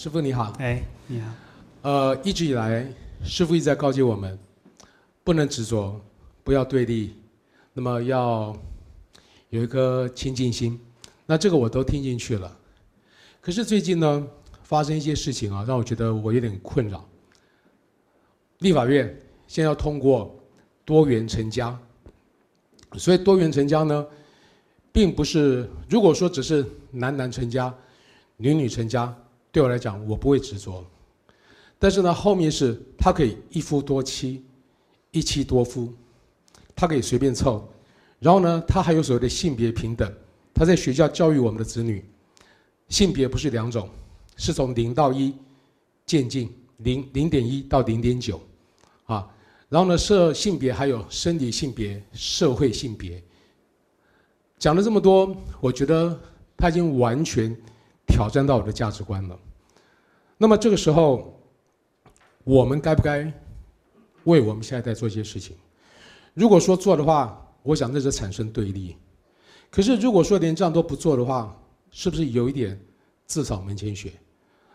师傅你好，哎，你好。呃，一直以来，师傅一直在告诫我们，不能执着，不要对立，那么要有一颗清净心。那这个我都听进去了。可是最近呢，发生一些事情啊，让我觉得我有点困扰。立法院现在要通过多元成家，所以多元成家呢，并不是如果说只是男男成家，女女成家。对我来讲，我不会执着。但是呢，后面是他可以一夫多妻，一妻多夫，他可以随便凑。然后呢，他还有所谓的性别平等。他在学校教育我们的子女，性别不是两种，是从零到一渐进，零零点一到零点九，啊。然后呢，设性别还有生理性别、社会性别。讲了这么多，我觉得他已经完全。挑战到我的价值观了。那么这个时候，我们该不该为我们现在在做一些事情？如果说做的话，我想那是产生对立。可是如果说连这样都不做的话，是不是有一点自扫门前雪？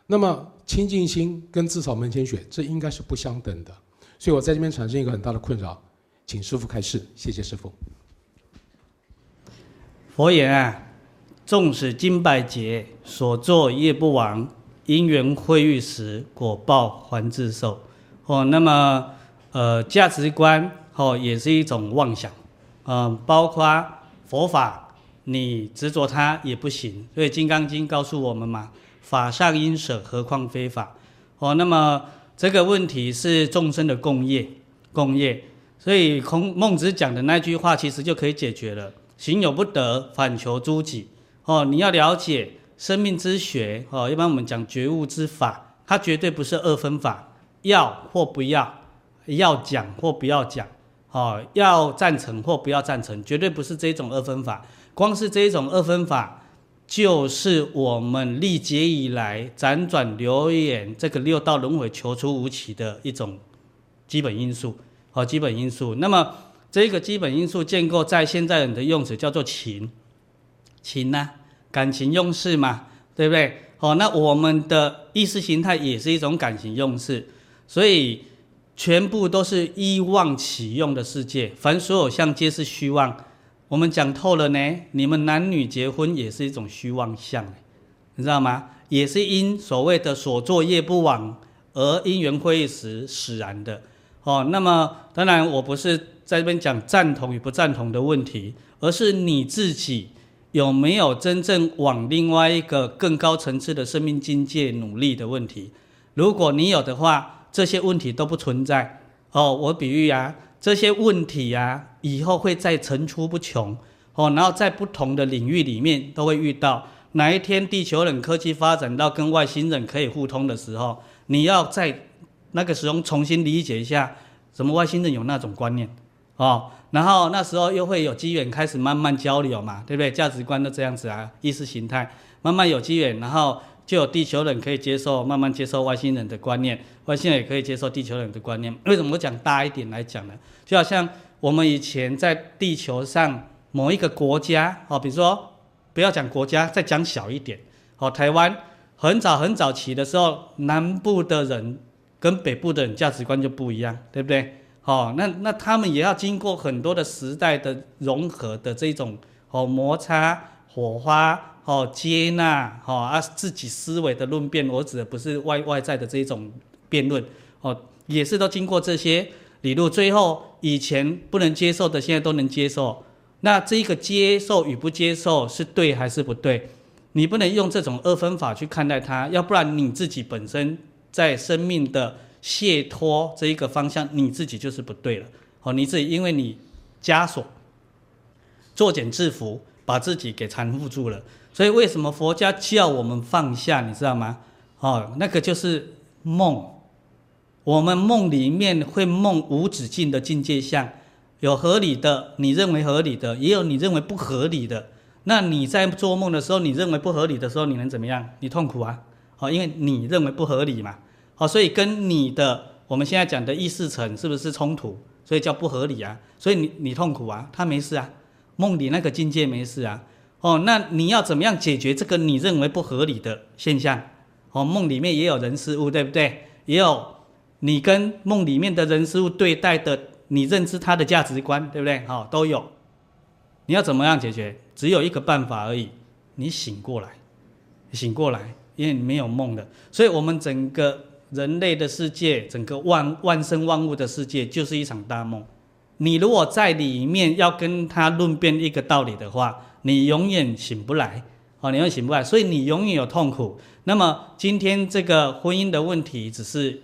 那么清净心跟自扫门前雪，这应该是不相等的。所以我在这边产生一个很大的困扰，请师父开示。谢谢师父。佛言啊。纵使金百劫，所作业不亡，因缘会遇时，果报还自受。哦，那么呃，价值观哦，也是一种妄想，嗯、包括佛法，你执着它也不行。所以《金刚经》告诉我们嘛，法上应舍，何况非法？哦，那么这个问题是众生的共业，共业。所以孔孟子讲的那句话，其实就可以解决了：行有不得，反求诸己。哦，你要了解生命之学哦，一般我们讲觉悟之法，它绝对不是二分法，要或不要，要讲或不要讲，哦，要赞成或不要赞成，绝对不是这种二分法。光是这种二分法，就是我们历劫以来辗转流演这个六道轮回求出无期的一种基本因素，哦，基本因素。那么这个基本因素建构在现在人的用词叫做情。情呢、啊，感情用事嘛，对不对？好，那我们的意识形态也是一种感情用事，所以全部都是依妄起用的世界，凡所有相皆是虚妄。我们讲透了呢，你们男女结婚也是一种虚妄相，你知道吗？也是因所谓的所作业不往而因缘会时使然的。哦，那么当然我不是在这边讲赞同与不赞同的问题，而是你自己。有没有真正往另外一个更高层次的生命境界努力的问题？如果你有的话，这些问题都不存在。哦，我比喻啊，这些问题啊，以后会再层出不穷。哦，然后在不同的领域里面都会遇到。哪一天地球人科技发展到跟外星人可以互通的时候，你要在那个时候重新理解一下，什么外星人有那种观念，哦。然后那时候又会有机缘开始慢慢交流嘛，对不对？价值观都这样子啊，意识形态慢慢有机缘，然后就有地球人可以接受，慢慢接受外星人的观念，外星人也可以接受地球人的观念。为什么我讲大一点来讲呢？就好像我们以前在地球上某一个国家，哦，比如说不要讲国家，再讲小一点，哦，台湾很早很早期的时候，南部的人跟北部的人价值观就不一样，对不对？哦，那那他们也要经过很多的时代的融合的这种哦摩擦、火花、哦接纳、哦啊自己思维的论辩，我指的不是外外在的这一种辩论，哦也是都经过这些理论，最后以前不能接受的，现在都能接受。那这一个接受与不接受是对还是不对？你不能用这种二分法去看待它，要不然你自己本身在生命的解脱这一个方向，你自己就是不对了。哦，你自己因为你枷锁、作茧自缚，把自己给缠缚住了。所以为什么佛家叫我们放下？你知道吗？哦，那个就是梦。我们梦里面会梦无止境的境界相，有合理的，你认为合理的，也有你认为不合理的。那你在做梦的时候，你认为不合理的时候，你能怎么样？你痛苦啊！好，因为你认为不合理嘛。好，所以跟你的我们现在讲的意识层是不是冲突？所以叫不合理啊。所以你你痛苦啊，他没事啊，梦里那个境界没事啊。哦，那你要怎么样解决这个你认为不合理的现象？哦，梦里面也有人事物，对不对？也有你跟梦里面的人事物对待的，你认知他的价值观，对不对？好，都有。你要怎么样解决？只有一个办法而已，你醒过来，醒过来，因为你没有梦的。所以，我们整个人类的世界，整个万万生万物的世界，就是一场大梦。你如果在里面要跟他论辩一个道理的话，你永远醒不来，哦，你永远醒不来，所以你永远有痛苦。那么，今天这个婚姻的问题只是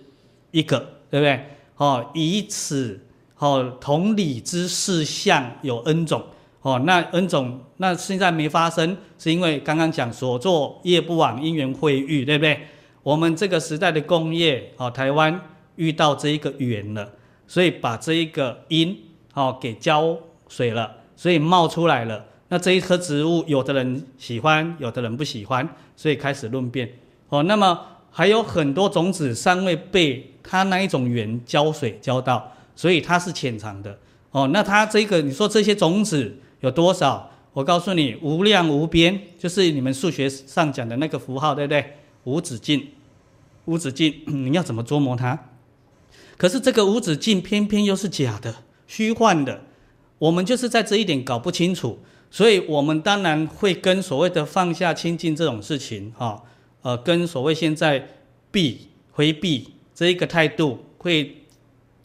一个，对不对？哦，以此，哦，同理之事项有 N 种。哦，那 N 种，那现在没发生，是因为刚刚讲所作业不往，因缘会遇，对不对？我们这个时代的工业，哦，台湾遇到这一个缘了，所以把这一个因，哦，给浇水了，所以冒出来了。那这一棵植物，有的人喜欢，有的人不喜欢，所以开始论辩。哦，那么还有很多种子尚未被它那一种缘浇水浇到，所以它是潜藏的。哦，那它这个，你说这些种子。有多少？我告诉你，无量无边，就是你们数学上讲的那个符号，对不对？无止境，无止境，你要怎么捉摸它？可是这个无止境偏偏又是假的、虚幻的，我们就是在这一点搞不清楚，所以我们当然会跟所谓的放下清净这种事情，哈，呃，跟所谓现在避回避这一个态度会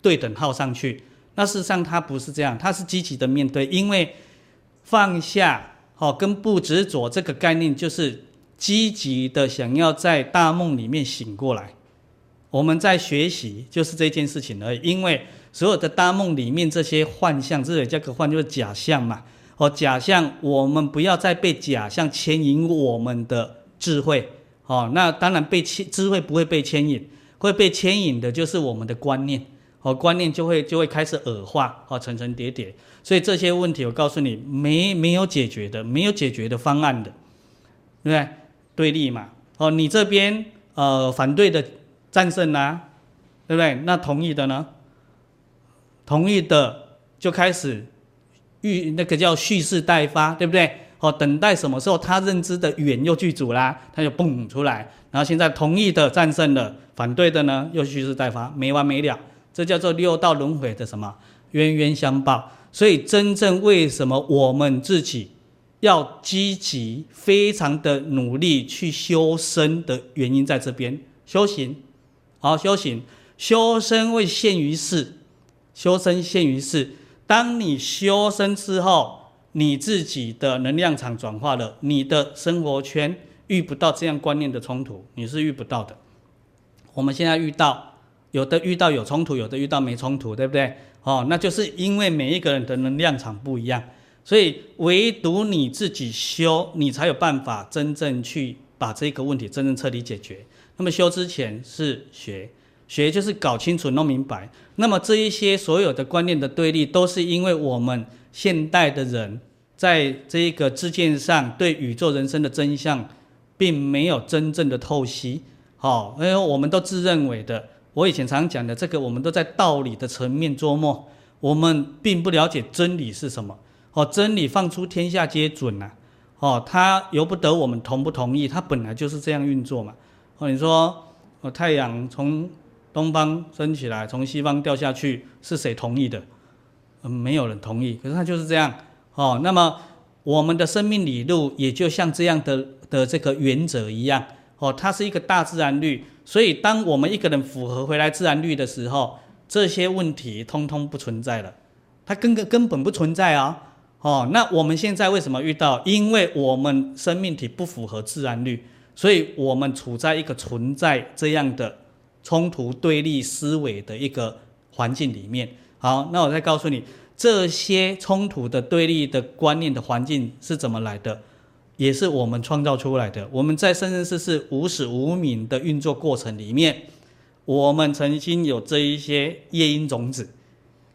对等号上去。那事实上它不是这样，它是积极的面对，因为。放下，好，跟不执着这个概念，就是积极的想要在大梦里面醒过来。我们在学习，就是这件事情而已。因为所有的大梦里面这些幻象，这也叫个幻，就是假象嘛。哦，假象，我们不要再被假象牵引我们的智慧。哦，那当然被牵，智慧不会被牵引，会被牵引的就是我们的观念。哦，观念就会就会开始恶化，哦，层层叠叠。所以这些问题，我告诉你，没没有解决的，没有解决的方案的，对不对？对立嘛，哦，你这边呃反对的战胜啦、对不对？那同意的呢？同意的就开始预那个叫蓄势待发，对不对？哦，等待什么时候他认知的远又具足啦，他就蹦出来。然后现在同意的战胜了，反对的呢又蓄势待发，没完没了。这叫做六道轮回的什么冤冤相报。所以，真正为什么我们自己要积极、非常的努力去修身的原因，在这边修行。好，修行，修身为现于世，修身现于世。当你修身之后，你自己的能量场转化了，你的生活圈遇不到这样观念的冲突，你是遇不到的。我们现在遇到，有的遇到有冲突，有的遇到没冲突，对不对？哦，那就是因为每一个人的能量场不一样，所以唯独你自己修，你才有办法真正去把这个问题真正彻底解决。那么修之前是学，学就是搞清楚、弄明白。那么这一些所有的观念的对立，都是因为我们现代的人在这一个知见上对宇宙人生的真相，并没有真正的透析。好，因为我们都自认为的。我以前常讲的这个，我们都在道理的层面琢磨，我们并不了解真理是什么。哦，真理放出天下皆准呐。哦，它由不得我们同不同意，它本来就是这样运作嘛。哦，你说，哦，太阳从东方升起来，从西方掉下去，是谁同意的？嗯，没有人同意。可是它就是这样。哦，那么我们的生命理路也就像这样的的这个原则一样。哦，它是一个大自然律。所以，当我们一个人符合回来自然律的时候，这些问题通通不存在了，它根根根本不存在啊！哦那我们现在为什么遇到？因为我们生命体不符合自然律，所以我们处在一个存在这样的冲突对立思维的一个环境里面。好，那我再告诉你，这些冲突的对立的观念的环境是怎么来的，也是我们创造出来的。我们在生生世世无始无明的运作过程里面，我们曾经有这一些业因种子，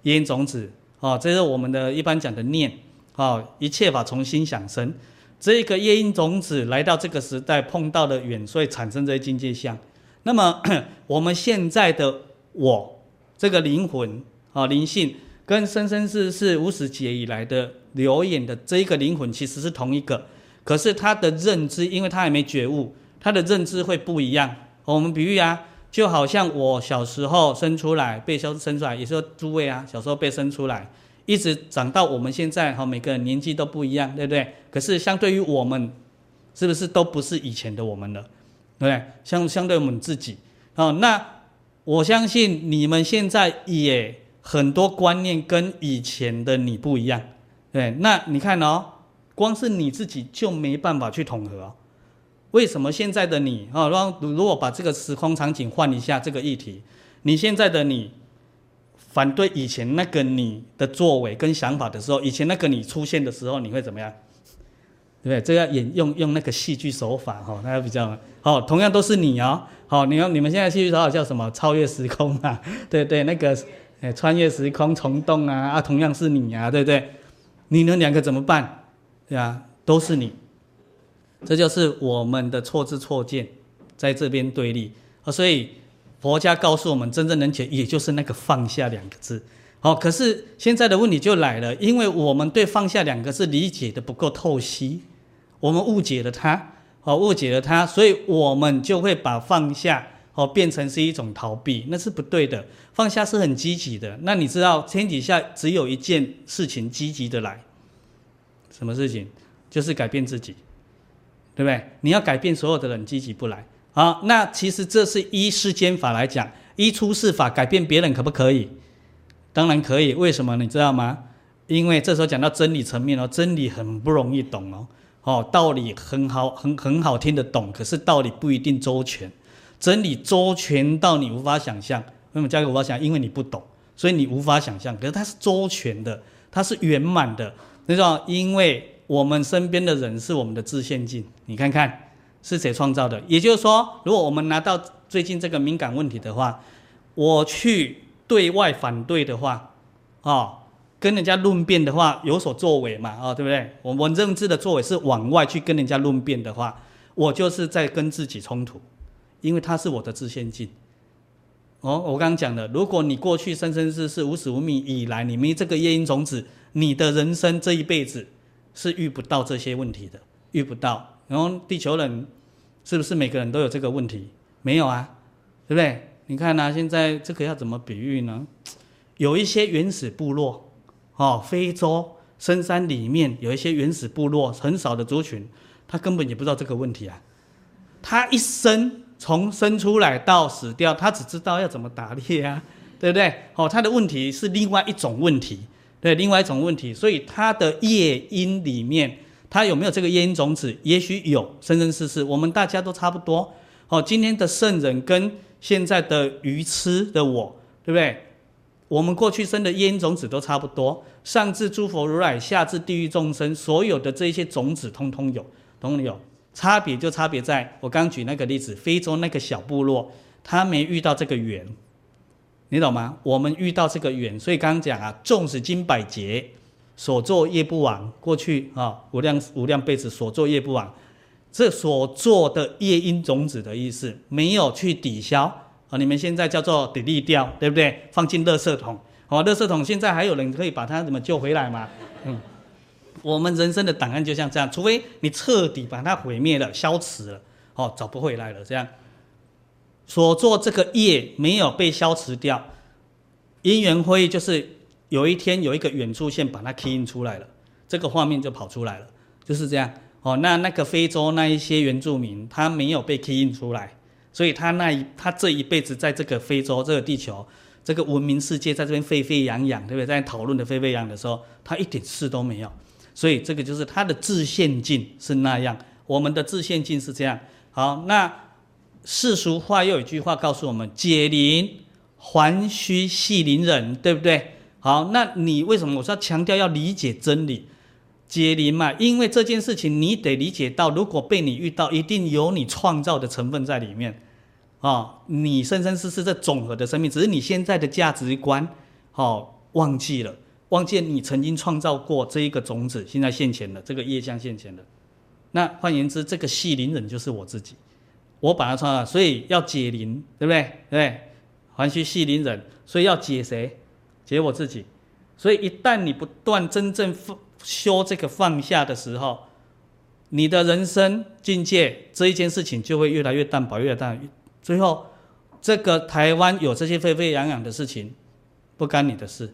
业因种子，啊，这是我们的一般讲的念。啊，一切法从心想生，这一个业因种子来到这个时代，碰到了缘，所以产生这些境界相。那么 我们现在的我，这个灵魂啊，灵性跟生生世世无始劫以来的流演的这一个灵魂其实是同一个，可是他的认知，因为他还没觉悟，他的认知会不一样。我们比喻啊，就好像我小时候生出来，被生生出来，也是说诸位啊，小时候被生出来。一直长到我们现在哈，每个人年纪都不一样，对不对？可是相对于我们，是不是都不是以前的我们了？对不对？相相对我们自己，哦，那我相信你们现在也很多观念跟以前的你不一样，对？那你看哦，光是你自己就没办法去统合。为什么现在的你啊？如果把这个时空场景换一下，这个议题，你现在的你。反对以前那个你的作为跟想法的时候，以前那个你出现的时候，你会怎么样？对不对？这要演用用那个戏剧手法哈，那比较好。同样都是你哦，好，你看你们现在戏剧手法叫什么？超越时空啊，对对，那个诶，穿越时空虫洞啊啊，同样是你啊，对不对？你们两个怎么办？对啊，都是你，这就是我们的错字错见在这边对立啊，所以。佛家告诉我们，真正能解，也就是那个放下两个字。好，可是现在的问题就来了，因为我们对放下两个字理解的不够透析，我们误解了它，好，误解了它，所以我们就会把放下哦变成是一种逃避，那是不对的。放下是很积极的。那你知道天底下只有一件事情积极的来，什么事情？就是改变自己，对不对？你要改变所有的人，积极不来。好，那其实这是依世间法来讲，依出世法改变别人可不可以？当然可以。为什么你知道吗？因为这时候讲到真理层面哦，真理很不容易懂哦。哦，道理很好，很很好听得懂，可是道理不一定周全。真理周全到你无法想象。为什么加个无法想？因为你不懂，所以你无法想象。可是它是周全的，它是圆满的。你知道，因为我们身边的人是我们的自现境，你看看。是谁创造的？也就是说，如果我们拿到最近这个敏感问题的话，我去对外反对的话，啊、哦，跟人家论辩的话，有所作为嘛，啊、哦，对不对？我们认知的作为是往外去跟人家论辩的话，我就是在跟自己冲突，因为它是我的自限境。哦，我刚刚讲的，如果你过去生生世世无始无明以来，你没这个业因种子，你的人生这一辈子是遇不到这些问题的，遇不到。然后地球人是不是每个人都有这个问题？没有啊，对不对？你看呐、啊，现在这个要怎么比喻呢？有一些原始部落，哦，非洲深山里面有一些原始部落，很少的族群，他根本也不知道这个问题啊。他一生从生出来到死掉，他只知道要怎么打猎啊，对不对？哦，他的问题是另外一种问题，对，另外一种问题，所以他的夜莺里面。他有没有这个业因种子？也许有，生生世世，我们大家都差不多。哦，今天的圣人跟现在的愚痴的我，对不对？我们过去生的业因种子都差不多。上至诸佛如来，下至地狱众生，所有的这些种子，通通有，通通有。差别就差别在我刚举那个例子，非洲那个小部落，他没遇到这个缘，你懂吗？我们遇到这个缘，所以刚刚讲啊，纵使经百劫。所作业不亡，过去啊无量无量辈子所作业不亡，这所做的业因种子的意思，没有去抵消啊。你们现在叫做丢弃掉，对不对？放进垃圾桶。哦，垃圾桶现在还有人可以把它怎么救回来吗？嗯，我们人生的档案就像这样，除非你彻底把它毁灭了、消磁了，哦，找不回来了。这样所做这个业没有被消磁掉，因缘会就是。有一天有一个远处线把它 key in 出来了，这个画面就跑出来了，就是这样哦。那那个非洲那一些原住民，他没有被 key in 出来，所以他那一他这一辈子在这个非洲这个地球这个文明世界在这边沸沸扬扬，对不对？在讨论的沸沸扬的时候，他一点事都没有。所以这个就是他的自限境是那样，我们的自限境是这样。好，那世俗话又有一句话告诉我们：解铃还须系铃人，对不对？好，那你为什么我说要强调要理解真理？解铃嘛，因为这件事情你得理解到，如果被你遇到，一定有你创造的成分在里面，啊、哦，你生生世世这总和的生命，只是你现在的价值观，哦，忘记了，忘记你曾经创造过这一个种子，现在现前了，这个业相现前了。那换言之，这个系铃人就是我自己，我把它创造，所以要解铃，对不对？对不对？还须系铃人，所以要解谁？解我自己。所以一旦你不断真正放修这个放下的时候，你的人生境界这一件事情就会越来越淡薄，越来越淡。最后，这个台湾有这些沸沸扬扬的事情，不干你的事，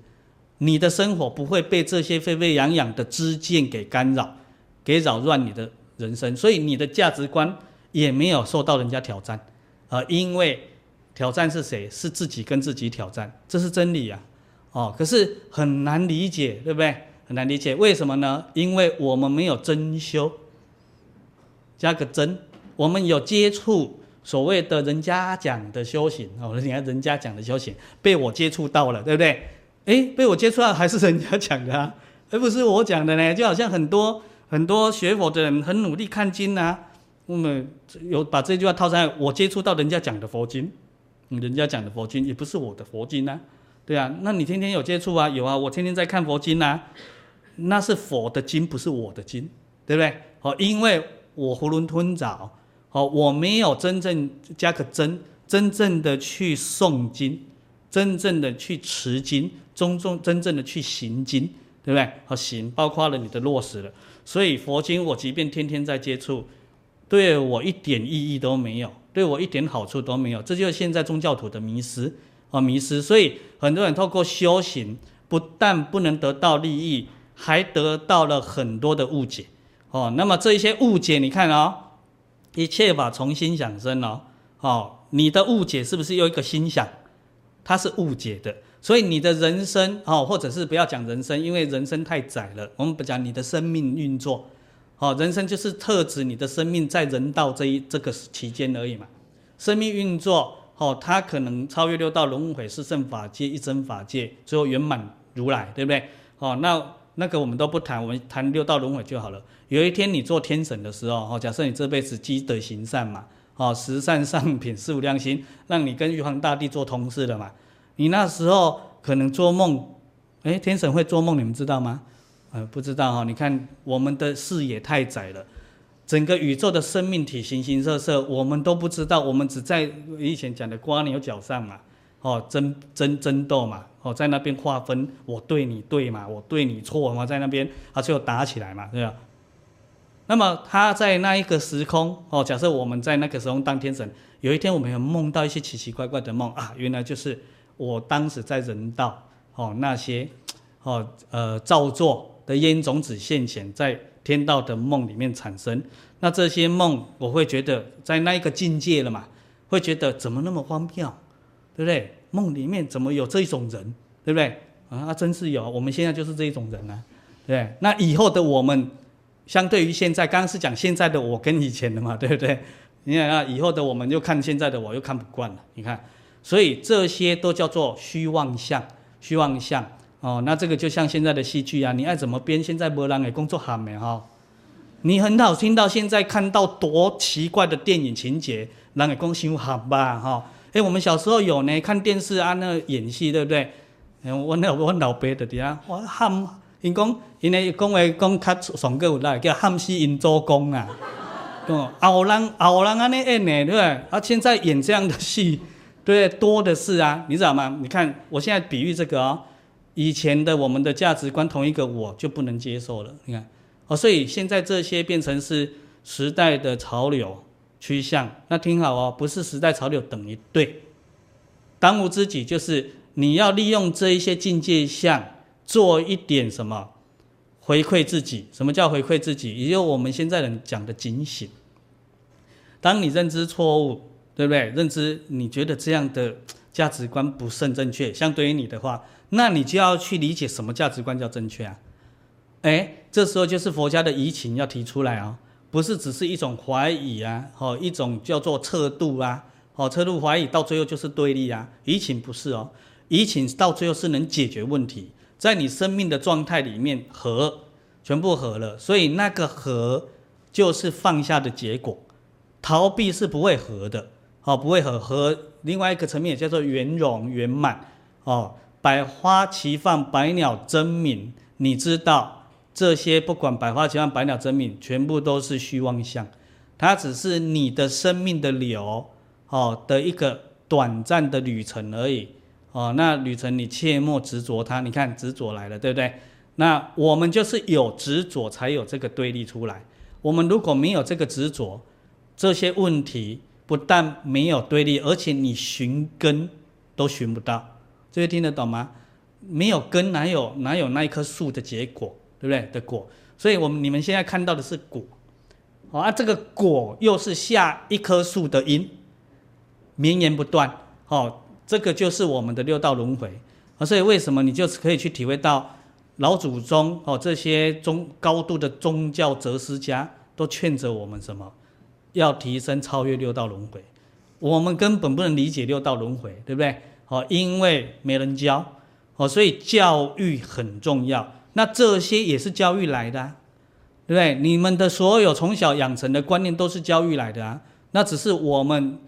你的生活不会被这些沸沸扬扬的知见给干扰，给扰乱你的人生，所以你的价值观也没有受到人家挑战，呃，因为挑战是谁？是自己跟自己挑战，这是真理啊，哦，可是很难理解，对不对？很难理解，为什么呢？因为我们没有真修，加个真，我们有接触所谓的人家讲的修行哦，你看人家讲的修行被我接触到了，对不对？诶，被我接触到还是人家讲的啊，而不是我讲的呢。就好像很多很多学佛的人很努力看经啊，我们有把这句话套在，我接触到人家讲的佛经，人家讲的佛经也不是我的佛经啊，对啊，那你天天有接触啊？有啊，我天天在看佛经啊。那是佛的经，不是我的经，对不对？好，因为我囫囵吞枣，好，我没有真正加个真，真正的去诵经，真正的去持经，真正真正的去行经，对不对？好，行包括了你的落实了。所以佛经我即便天天在接触，对我一点意义都没有，对我一点好处都没有。这就是现在宗教徒的迷失啊，迷失。所以很多人透过修行，不但不能得到利益。还得到了很多的误解，哦，那么这一些误解，你看哦，一切法从心想生哦，哦，你的误解是不是又一个心想？它是误解的，所以你的人生哦，或者是不要讲人生，因为人生太窄了，我们不讲你的生命运作，哦，人生就是特指你的生命在人道这一这个期间而已嘛，生命运作，哦，他可能超越六道轮回、四圣法界、一真法界，最后圆满如来，对不对？哦，那。那个我们都不谈，我们谈六道轮回就好了。有一天你做天神的时候，哦，假设你这辈子积德行善嘛，哦，十善上品，四无量心，让你跟玉皇大帝做同事了嘛。你那时候可能做梦，诶，天神会做梦，你们知道吗？呃，不知道哈。你看我们的视野太窄了，整个宇宙的生命体形形色色，我们都不知道，我们只在以前讲的瓜牛角上嘛。哦，争争争斗嘛，哦，在那边划分，我对你对嘛，我对你错嘛，在那边啊，最后打起来嘛，对吧？那么他在那一个时空，哦，假设我们在那个时空当天神，有一天我们有梦到一些奇奇怪怪的梦啊，原来就是我当时在人道，哦，那些，哦，呃，造作的烟种子现前在天道的梦里面产生，那这些梦我会觉得在那一个境界了嘛，会觉得怎么那么荒谬？对不对？梦里面怎么有这种人？对不对？啊，真是有！我们现在就是这种人啊，对，对。那以后的我们，相对于现在，刚刚是讲现在的我跟以前的嘛，对不对？你看啊，以后的我们又看现在的我，又看不惯了。你看，所以这些都叫做虚妄相，虚妄相哦。那这个就像现在的戏剧啊，你爱怎么编？现在没人给工作喊没哈？你很好听到现在看到多奇怪的电影情节，人给工修好吧哈？哎，我们小时候有呢，看电视啊，那演戏，对不对？我那我老爸的底下，我喊，因讲，因为讲话讲较爽个有来，叫喊死因祖公啊。哦，后人后人安尼演呢，对不对？啊，现在演这样的戏，对，多的是啊，你知道吗？你看，我现在比喻这个哦，以前的我们的价值观，同一个我就不能接受了。你看，哦，所以现在这些变成是时代的潮流。趋向，那听好哦，不是时代潮流等于对。当务之急就是你要利用这一些境界相，做一点什么回馈自己。什么叫回馈自己？也就我们现在人讲的警醒。当你认知错误，对不对？认知你觉得这样的价值观不甚正确，相对于你的话，那你就要去理解什么价值观叫正确啊？哎，这时候就是佛家的疑情要提出来啊、不是只是一种怀疑啊，哦，一种叫做测度啊，哦，测度怀疑到最后就是对立啊，疑情不是哦，疑情到最后是能解决问题，在你生命的状态里面和全部和了，所以那个和就是放下的结果，逃避是不会和的，哦，不会和和另外一个层面也叫做圆融圆满，哦，百花齐放，百鸟争鸣，你知道。这些不管百花齐放、百鸟争鸣，全部都是虚妄相，它只是你的生命的流，哦的一个短暂的旅程而已，哦，那旅程你切莫执着它。你看执着来了，对不对？那我们就是有执着，才有这个对立出来。我们如果没有这个执着，这些问题不但没有对立，而且你寻根都寻不到。这位听得懂吗？没有根，哪有哪有那一棵树的结果？对不对的果？所以我们你们现在看到的是果，好啊，这个果又是下一棵树的因，绵延不断。好，这个就是我们的六道轮回啊。所以为什么你就是可以去体会到老祖宗哦这些宗高度的宗教哲思家都劝着我们什么？要提升超越六道轮回。我们根本不能理解六道轮回，对不对？哦，因为没人教，哦，所以教育很重要。那这些也是教育来的啊，对不对？你们的所有从小养成的观念都是教育来的啊。那只是我们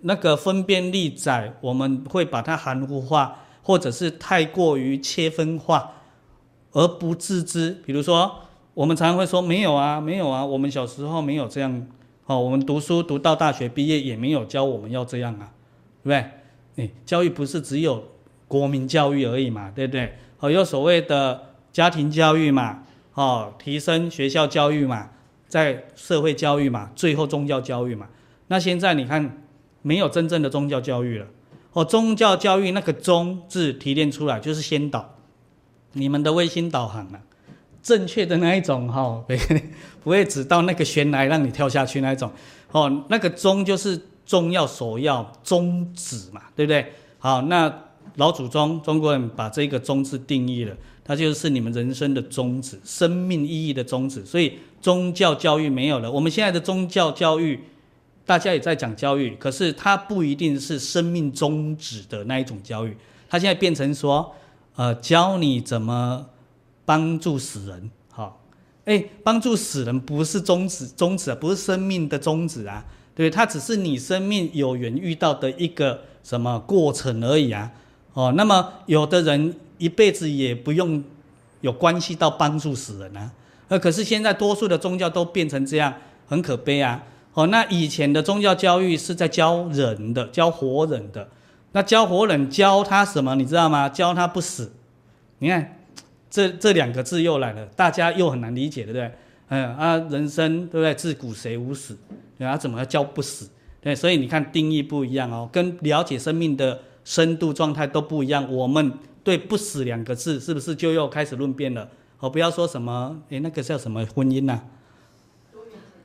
那个分辨力窄，我们会把它含糊化，或者是太过于切分化而不自知。比如说，我们常常会说没有啊，没有啊，我们小时候没有这样哦。我们读书读到大学毕业也没有教我们要这样啊，对不对？诶，教育不是只有国民教育而已嘛，对不对？哦，有所谓的。家庭教育嘛，哦，提升学校教育嘛，在社会教育嘛，最后宗教教育嘛。那现在你看，没有真正的宗教教育了。哦，宗教教育那个“宗”字提炼出来就是先导，你们的卫星导航啊，正确的那一种哈、哦，不会指到那个悬崖让你跳下去那一种。哦，那个“宗”就是重要、首要、宗旨嘛，对不对？好，那老祖宗中国人把这个“宗”字定义了。它就是你们人生的宗旨，生命意义的宗旨。所以宗教教育没有了。我们现在的宗教教育，大家也在讲教育，可是它不一定是生命宗旨的那一种教育。它现在变成说，呃，教你怎么帮助死人。好，哎，帮助死人不是宗旨，宗旨啊不是生命的宗旨啊。对，它只是你生命有缘遇到的一个什么过程而已啊。哦，那么有的人。一辈子也不用有关系到帮助死人啊，呃，可是现在多数的宗教都变成这样，很可悲啊。哦，那以前的宗教教育是在教人的，教活人的。那教活人教他什么？你知道吗？教他不死。你看，这这两个字又来了，大家又很难理解，对不对？嗯啊，人生对不对？自古谁无死？对啊怎么叫不死？对，所以你看定义不一样哦，跟了解生命的深度状态都不一样。我们。对“不死”两个字，是不是就又开始论辩了？哦，不要说什么，诶，那个叫什么婚姻呐、啊？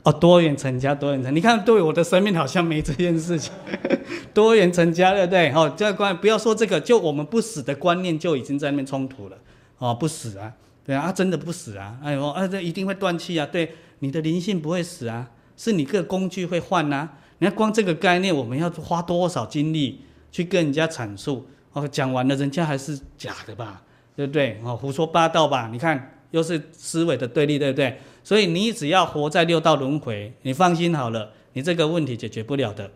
哦，多元成家，多元成。你看，对我的生命好像没这件事情。多元成家，对不对？哦，这个观，不要说这个，就我们不死的观念就已经在那边冲突了。哦，不死啊，啊，真的不死啊。哎呦，啊，这一定会断气啊。对，你的灵性不会死啊，是你个工具会换呐、你看，光这个概念，我们要花多少精力去跟人家阐述？哦，讲完了，人家还是假的吧，对不对？哦，胡说八道吧？你看，又是思维的对立，对不对？所以你只要活在六道轮回，你放心好了，你这个问题解决不了的。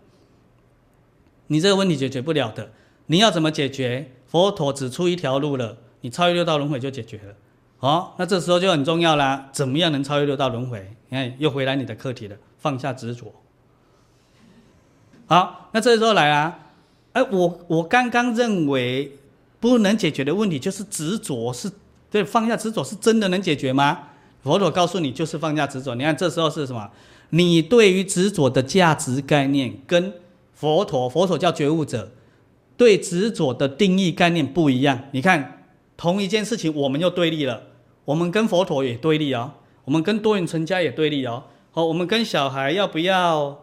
你这个问题解决不了的，你要怎么解决？佛陀指出一条路了，你超越六道轮回就解决了。哦，那这时候就很重要啦，怎么样能超越六道轮回？你看，又回来你的课题了，放下执着。好，那这时候来啊。哎，我我刚刚认为不能解决的问题就是执着，是对，放下执着是真的能解决吗？佛陀告诉你，就是放下执着。你看这时候是什么？你对于执着的价值概念跟佛陀，佛陀叫觉悟者，对执着的定义概念不一样。你看同一件事情，我们又对立了。我们跟佛陀也对立哦，我们跟多元成家也对立哦。好，我们跟小孩要不要？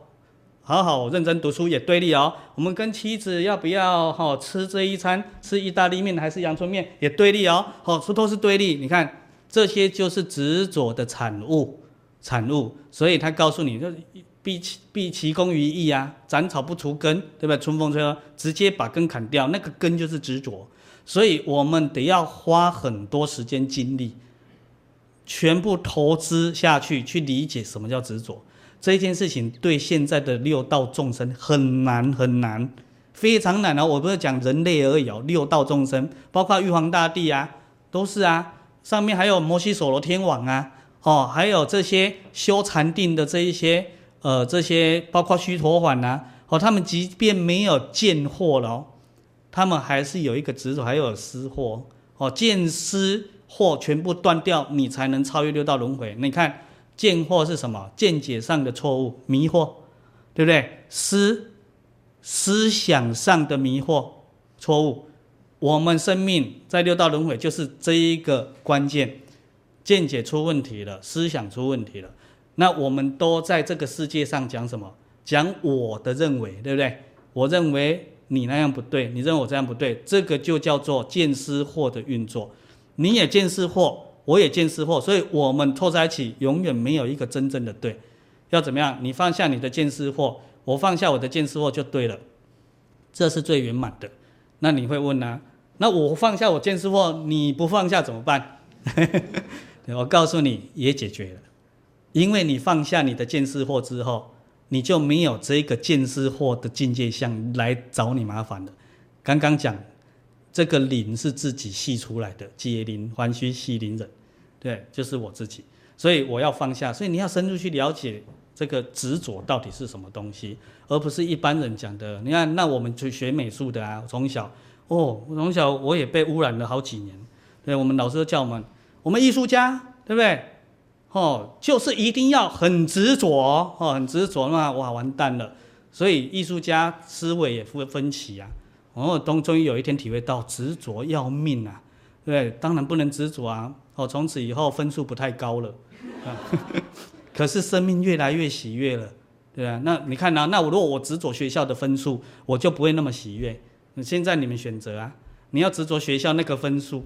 好好认真读书也对立哦，我们跟妻子要不要好吃这一餐，吃意大利面还是阳春面也对立哦，好，这都是对立。你看这些就是执着的产物，产物。所以他告诉你，就毕其毕其功于一役啊，斩草不除根，对不对？春风吹，直接把根砍掉，那个根就是执着。所以我们得要花很多时间精力，全部投资下去，去理解什么叫执着。这件事情对现在的六道众生很难很难，非常难啊！我不是讲人类而已哦，六道众生，包括玉皇大帝啊，都是啊。上面还有摩西所罗天王啊，哦，还有这些修禅定的这一些，呃，这些包括须陀洹呐，哦，他们即便没有见惑了，他们还是有一个执着，还有私货哦，见私货全部断掉，你才能超越六道轮回。你看。见货是什么？见解上的错误、迷惑，对不对？思思想上的迷惑、错误。我们生命在六道轮回就是这一个关键，见解出问题了，思想出问题了。那我们都在这个世界上讲什么？讲我的认为，对不对？我认为你那样不对，你认为我这样不对，这个就叫做见思惑的运作。你也见思惑。我也见思惑，所以我们凑在一起，永远没有一个真正的对。要怎么样？你放下你的见思惑，我放下我的见思惑就对了，这是最圆满的。那你会问呢、那我放下我见思惑，你不放下怎么办？我告诉你，也解决了，因为你放下你的见思惑之后，你就没有这个见思惑的境界相来找你麻烦了。刚刚讲。这个灵是自己系出来的，解铃还须系铃人，对，就是我自己，所以我要放下。所以你要深入去了解这个执着到底是什么东西，而不是一般人讲的。你看，那我们去学美术的啊，从小哦，从小我也被污染了好几年。对，我们老师都叫我们，我们艺术家，对不对？哦，就是一定要很执着哦，很执着嘛，哇，完蛋了。所以艺术家思维也分分歧啊。哦，终终于有一天体会到执着要命啊，对，当然不能执着啊。哦，从此以后分数不太高了，啊，可是生命越来越喜悦了，对啊。那你看呐，啊，那我如果我执着学校的分数，我就不会那么喜悦。现在你们选择啊，你要执着学校那个分数，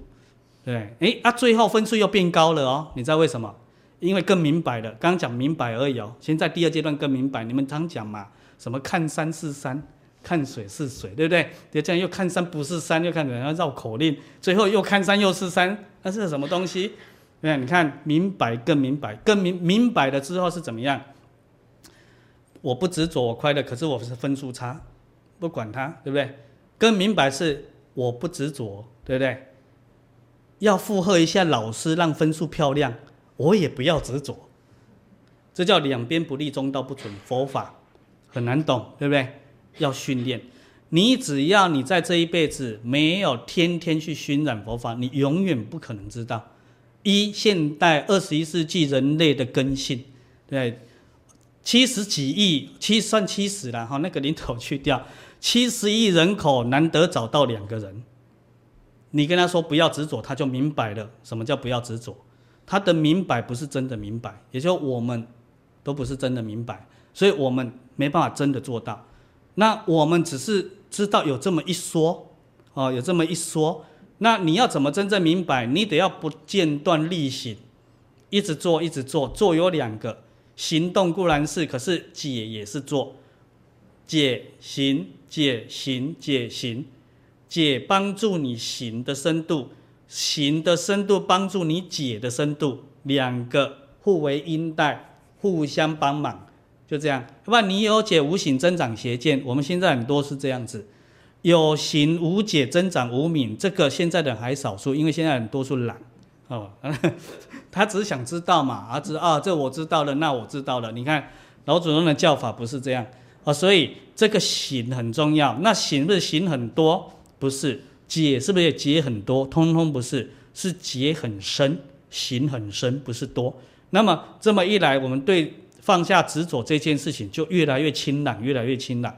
对，哎啊，最后分数又变高了哦，你知道为什么？因为更明白了，刚刚讲明白而已哦，现在第二阶段更明白。你们常讲嘛，什么看山是山。看水是水，对不对？就这样又看山不是山，又看人家绕口令，最后又看山又是山，那是什么东西？对，你看明白更明白，更明明白了之后是怎么样？我不执着，我快乐，可是我是分数差，不管它，对不对？更明白是我不执着，对不对？要附和一下老师，让分数漂亮，我也不要执着，这叫两边不利，中道不存。佛法很难懂，对不对？要训练，你只要你在这一辈子没有天天去熏染佛法，你永远不可能知道。一现代二十一世纪人类的根性，对，七十几亿，七算七十了哈，那个零头去掉，七十亿人口难得找到两个人，你跟他说不要执着，他就明白了什么叫不要执着。他的明白不是真的明白，也就我们都不是真的明白，所以我们没办法真的做到。那我们只是知道有这么一说，哦，有这么一说。那你要怎么真正明白？你得要不间断力行，一直做，一直做。做有两个，行动固然是，可是解也是做。解行，解行，解行，解帮助你行的深度，行的深度帮助你解的深度，两个互为因带，互相帮忙。就这样，不然你有解无行增长邪见。我们现在很多是这样子，有行无解增长无明。这个现在的还少数，因为现在很多数懒哦，他只是想知道嘛，啊知啊，这我知道了，那我知道了。你看老祖宗的教法不是这样啊，所以这个行很重要。那行不是行很多？不是。解是不是也解很多？通通不是，是解很深，行很深，不是多。那么这么一来，我们对。放下执着这件事情，就越来越清朗，越来越清朗。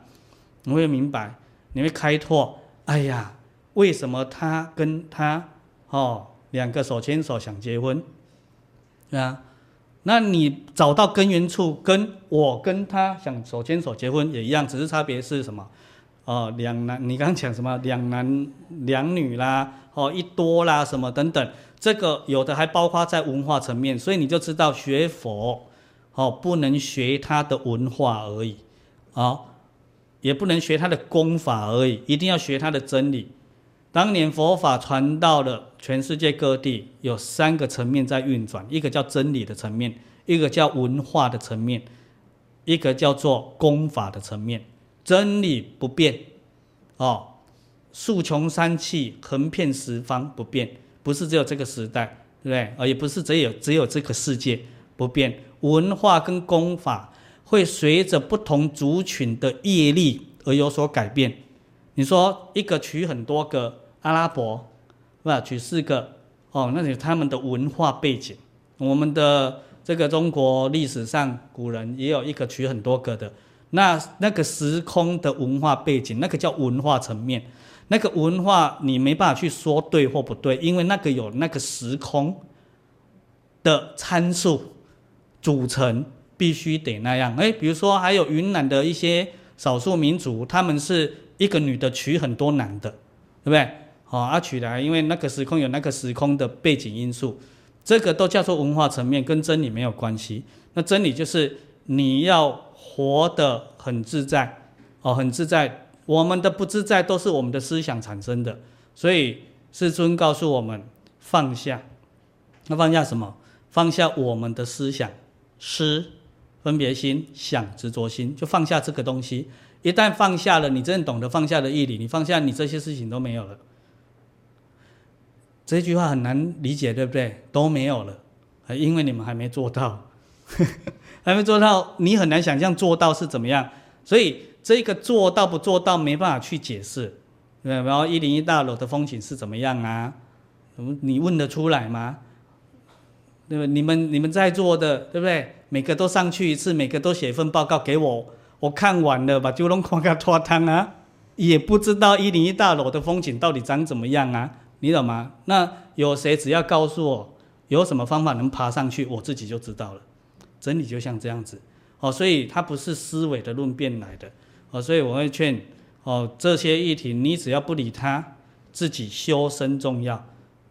你会明白，你会开拓。哎呀，为什么他跟他哦两个手牵手想结婚？啊，那你找到根源处，跟我跟他想手牵手结婚也一样，只是差别是什么？哦，两男，你刚刚讲什么？两男两女啦，哦，一多啦什么等等，这个有的还包括在文化层面，所以你就知道学佛，哦，不能学他的文化而已，哦，也不能学他的功法而已，一定要学他的真理。当年佛法传到了全世界各地，有三个层面在运转，一个叫真理的层面，一个叫文化的层面，一个叫做功法的层面。真理不变，哦，树穷三气，横遍十方不变，不是只有这个时代，对不对？啊，也不是只有只有这个世界不变。文化跟功法会随着不同族群的业力而有所改变。你说一个娶很多个阿拉伯，是吧？娶四个哦，那是他们的文化背景。我们的这个中国历史上古人也有一个娶很多个的，那那个时空的文化背景，那个叫文化层面。那个文化你没办法去说对或不对，因为那个有那个时空的参数组成，必须得那样。哎，比如说还有云南的一些少数民族，他们是。一个女的娶很多男的，对不对？好、哦，啊娶来，因为那个时空有那个时空的背景因素，这个都叫做文化层面，跟真理没有关系。那真理就是你要活得很自在，哦，很自在。我们的不自在都是我们的思想产生的，所以世尊告诉我们放下。那放下什么？放下我们的思想、思、分别心、想、执着心，就放下这个东西。一旦放下了，你真的懂得放下的义理，你放下，你这些事情都没有了。这句话很难理解，对不对？都没有了，因为你们还没做到，还没做到，你很难想象做到是怎么样。所以这个做到不做到没办法去解释。对然后一零一大楼的风景是怎么样啊？你问得出来吗？对不？你们你们在座的，对不对？每个都上去一次，每个都写一份报告给我。我看完了吧，就拢看个拖汤啊，也不知道一零一大楼的风景到底长怎么样啊，你懂吗？那有谁只要告诉我有什么方法能爬上去，我自己就知道了。真理就像这样子，哦，所以它不是思维的论辩来的，哦，所以我会劝，哦，这些议题你只要不理他，自己修身重要。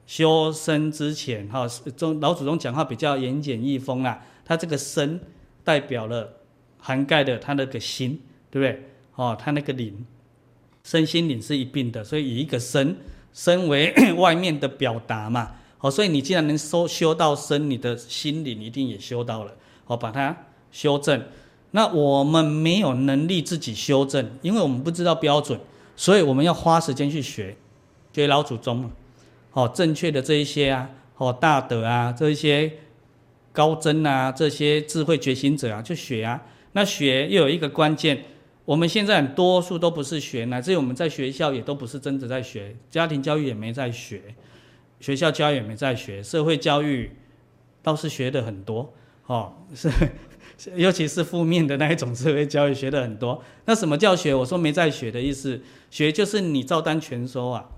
修身之前，哈，中老祖宗讲话比较言简意丰啦，他这个身代表了。涵盖的他那个心，对不对？哦，他那个灵，身心灵是一并的，所以以一个身，身为 外面的表达嘛。哦，所以你既然能修修到身，你的心灵一定也修到了。哦，把它修正。那我们没有能力自己修正，因为我们不知道标准，所以我们要花时间去学，学老祖宗。哦，正确的这一些啊，哦，大德啊，这一些高僧啊，这些智慧觉醒者啊，就学啊。那学又有一个关键，我们现在多数都不是学，乃至于我们在学校也都不是真的在学，家庭教育也没在学，学校教育也没在学，社会教育倒是学的很多，哦，是，尤其是负面的那一种社会教育学的很多。那什么叫学？我说没在学的意思，学就是你照单全收啊，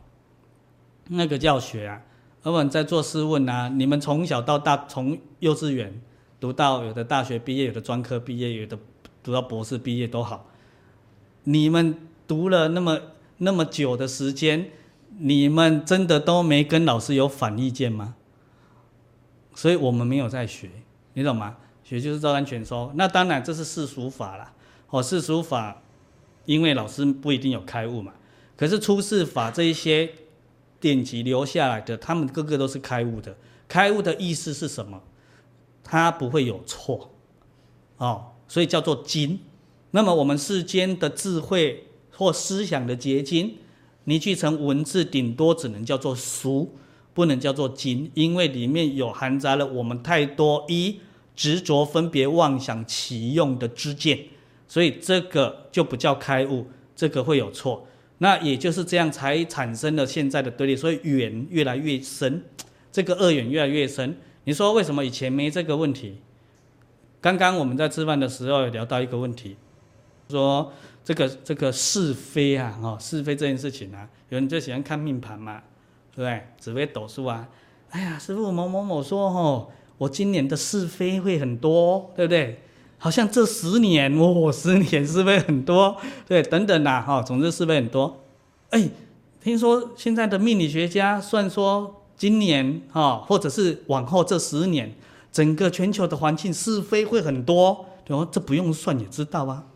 那个叫学啊。而我们在做试问啊，你们从小到大，从幼稚园。读到有的大学毕业，有的专科毕业，有的读到博士毕业都好。你们读了那么那么久的时间，你们真的都没跟老师有反意见吗？所以我们没有在学，你懂吗？学就是照单全收。那当然这是世俗法啦。哦，世俗法，因为老师不一定有开悟嘛。可是出世法这一些典籍留下来的，他们个个都是开悟的。开悟的意思是什么？它不会有错，哦，所以叫做经。那么我们世间的智慧或思想的结晶，凝聚成文字，顶多只能叫做书，不能叫做经，因为里面有含杂了我们太多一执着、分别、妄想起用的知见，所以这个就不叫开悟，这个会有错。那也就是这样才产生了现在的对立，所以缘越来越深，这个恶缘越来越深。你说为什么以前没这个问题？刚刚我们在吃饭的时候有聊到一个问题，说这个这个是非啊，哦，是非这件事情啊，有人就喜欢看命盘嘛，对不对？紫微斗数啊，哎呀，师傅某某某说哦，我今年的是非会很多，对不对？好像这十年哦，十年是非很多，对，等等呐，哈，总之是非很多。哎，听说现在的命理学家算说，今年啊，或者是往后这十年，整个全球的环境是非会很多。对哦，这不用算也知道啊，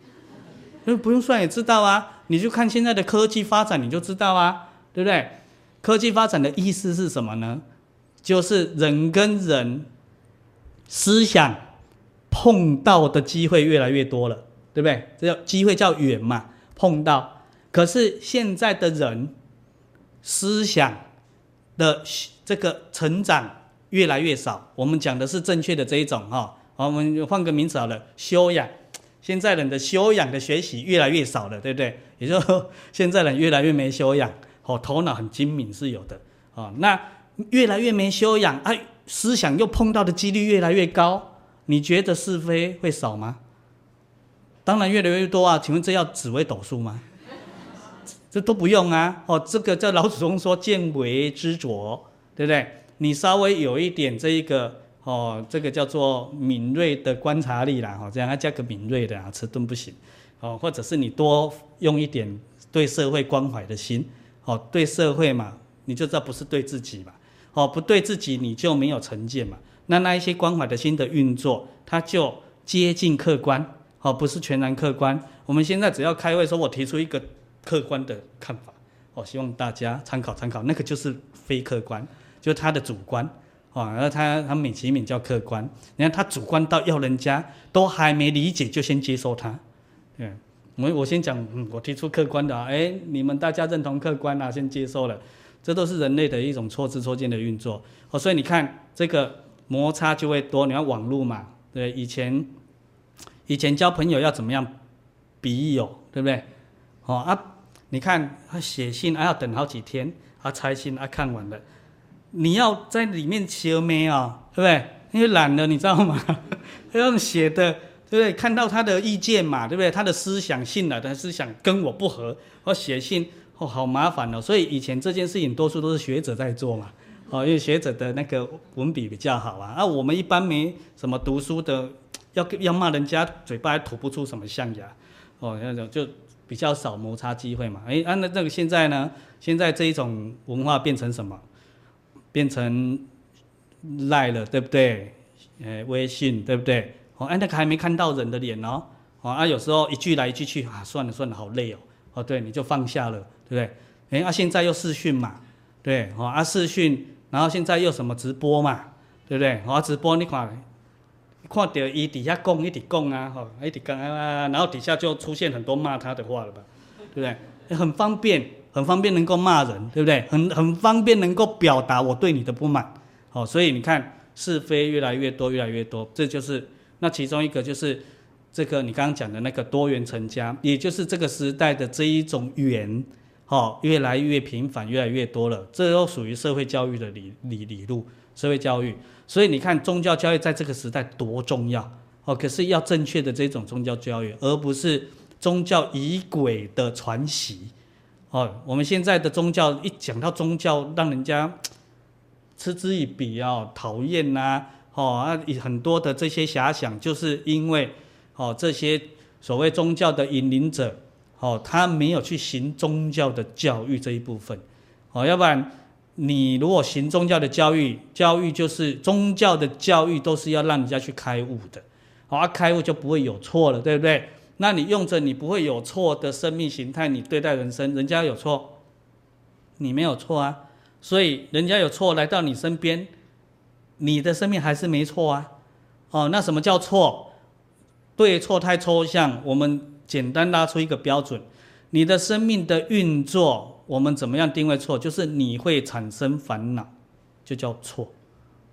因为不用算也知道啊，你就看现在的科技发展，你就知道啊，对不对？科技发展的意思是什么呢？就是人跟人思想碰到的机会越来越多了，对不对？这叫机会叫缘嘛，碰到。可是现在的人思想的这个成长越来越少。我们讲的是正确的这一种哈，我们换个名词好了，修养。现在人的修养的学习越来越少了，对不对？也就，现在人越来越没修养，哦，头脑很精明是有的，哦，那越来越没修养，哎，思想又碰到的几率越来越高，你觉得是非会少吗？当然越来越多啊，请问这要紫微斗数吗？这都不用啊，哦，这个叫老祖宗说见微知著，对不对？你稍微有一点这一个，哦，这个叫做敏锐的观察力啦，哦，这样还加个敏锐的啊，迟钝不行，哦，或者是你多用一点对社会关怀的心，哦，对社会嘛，你就知道不是对自己嘛，哦，不对自己你就没有成见嘛，那那一些关怀的心的运作，它就接近客观，哦，不是全然客观。我们现在只要开会说，我提出一个。客观的看法，我希望大家参考参考。那个就是非客观，就是他的主观，啊，然后他他美其名叫客观。你看他主观到要人家都还没理解就先接受他，嗯，我我先讲，嗯，我提出客观的，啊哎，你们大家认同客观啊，先接受了，这都是人类的一种错知错见的运作。哦，所以你看这个摩擦就会多。你看网络嘛，对，以前以前交朋友要怎么样？笔友，对不对？哦啊。你看他写信还要等好几天，啊拆信啊看完了，你要在里面写没啊？对不对？因为懒了，你知道吗？他用写的，对不对？看到他的意见嘛，对不对？他的思想信了，他思想跟我不合，我写信哦，好麻烦哦。所以以前这件事情多数都是学者在做嘛，哦，因为学者的那个文笔比较好啊。啊，我们一般没什么读书的，要要骂人家，嘴巴还吐不出什么象牙，哦，那种就。比较少摩擦机会嘛？哎，啊，那这个现在呢？现在这一种文化变成什么？变成赖了，对不对？呃，微信，对不对？哦，哎，那个还没看到人的脸哦。哦，啊，有时候一句来一句去啊，算了算了，好累哦。哦，对，你就放下了，对不对？哎，啊，现在又视讯嘛，对，哦，啊，视讯，然后现在又什么直播嘛，对不对？哦，啊，直播你看。看到伊底下讲，一直讲啊，吼，一直讲啊，然后底下就出现很多骂他的话了吧，对不对？很方便，很方便能够骂人，对不对？很很方便能够表达我对你的不满，好，所以你看是非越来越多，越来越多，这就是那其中一个就是这个你刚刚讲的那个多元成家，也就是这个时代的这一种缘，好，越来越频繁，越来越多了，这都属于社会教育的理理理路，社会教育。所以你看，宗教教育在这个时代多重要哦！可是要正确的这种宗教教育，而不是宗教仪轨的传习哦。我们现在的宗教一讲到宗教，让人家嗤之以鼻啊，讨厌呐，哦啊，很多的这些遐想，就是因为哦这些所谓宗教的引领者哦，他没有去行宗教的教育这一部分哦，要不然。你如果行宗教的教育，教育就是宗教的教育，都是要让人家去开悟的，好，啊，开悟就不会有错了，对不对？那你用着你不会有错的生命形态，你对待人生，人家有错，你没有错啊，所以人家有错来到你身边，你的生命还是没错啊，哦，那什么叫错？对错太抽象，我们简单拉出一个标准，你的生命的运作。我们怎么样定位错？就是你会产生烦恼，就叫错，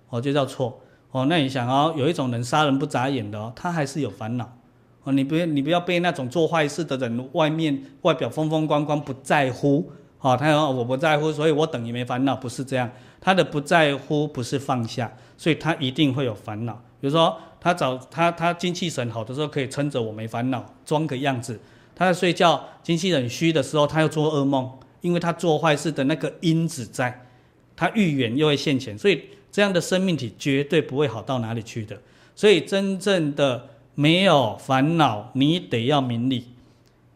哦，就叫错，哦，那你想哦，有一种人杀人不眨眼的哦，他还是有烦恼，哦，你不要你不要被那种做坏事的人外面外表风风光光不在乎，哦，他说我不在乎，所以我等于没烦恼，不是这样，他的不在乎不是放下，所以他一定会有烦恼。比如说他找他他精气神好的时候可以撑着我没烦恼，装个样子，他在睡觉精气神虚的时候他又做噩梦。因为他做坏事的那个因子在，他愈远又会现前，所以这样的生命体绝对不会好到哪里去的。所以真正的没有烦恼，你得要明理，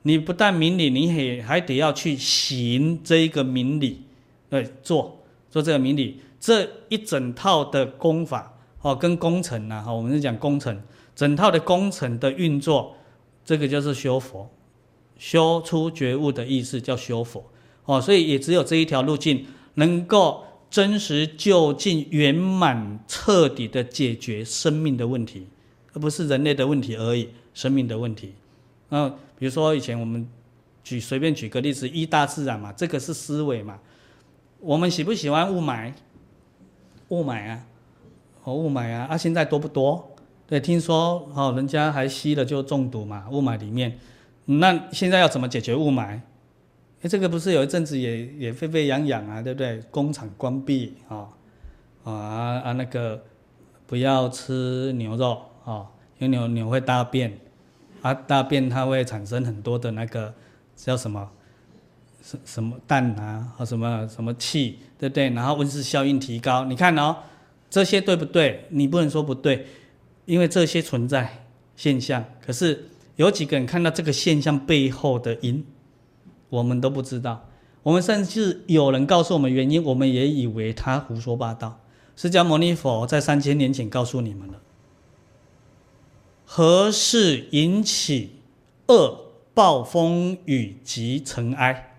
你不但明理，你也还得要去行这一个明理，对，做做这个明理，这一整套的功法哦，跟工程呐，哈，我们是讲工程，整套的工程的运作，这个就是修佛，修出觉悟的意思叫修佛哦，所以也只有这一条路径能够。真实、就近、圆满、彻底的解决生命的问题，而不是人类的问题而已，生命的问题。嗯，比如说以前我们举随便举个例子，依大自然嘛，这个是思维嘛。我们喜不喜欢雾霾？雾霾啊，哦雾霾啊，啊现在多不多？对，听说哦，人家还吸了就中毒嘛，雾霾里面。那现在要怎么解决雾霾？哎，这个不是有一阵子也也沸沸扬扬啊，对不对？工厂关闭啊，啊啊那个不要吃牛肉啊，因为牛牛会大便，啊大便它会产生很多的那个叫什么什什么氮啊，和什么什么气，对不对？然后温室效应提高，你看哦，这些对不对？你不能说不对，因为这些存在现象。可是有几个人看到这个现象背后的因？我们都不知道，我们甚至有人告诉我们原因，我们也以为他胡说八道。释迦牟尼佛在三千年前告诉你们了：何事引起恶暴风雨及尘埃？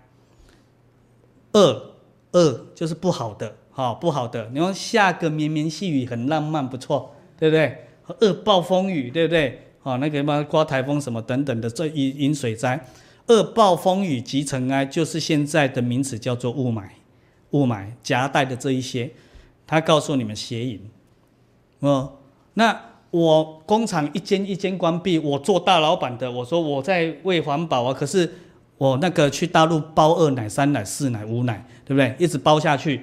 恶恶就是不好的，好不好的。你说下个绵绵细雨很浪漫，不错，对不对？恶暴风雨，对不对？哦，那个什么刮台风什么等等的，这引引水灾。恶暴风雨及尘埃，就是现在的名词，叫做雾霾。雾霾夹带的这一些，他告诉你们邪淫。哦，那我工厂一间一间关闭，我做大老板的，我说我在为环保啊，可是我那个去大陆包二奶、三奶、四奶、五奶，对不对？一直包下去，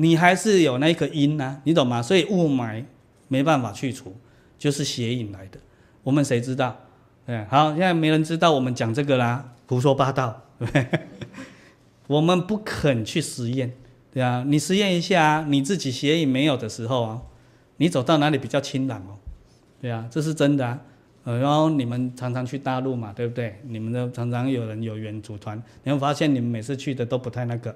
你还是有那个因呐、啊，你懂吗？所以雾霾没办法去除，就是邪引来的。我们谁知道？对，好，现在没人知道我们讲这个啦，胡说八道，对不对？我们不肯去实验，对啊，你实验一下，你自己邪影没有的时候啊，你走到哪里比较清朗哦？对啊，这是真的啊。呃，然后你们常常去大陆嘛，对不对？你们都常常有人有缘组团，你会发现你们每次去的都不太那个，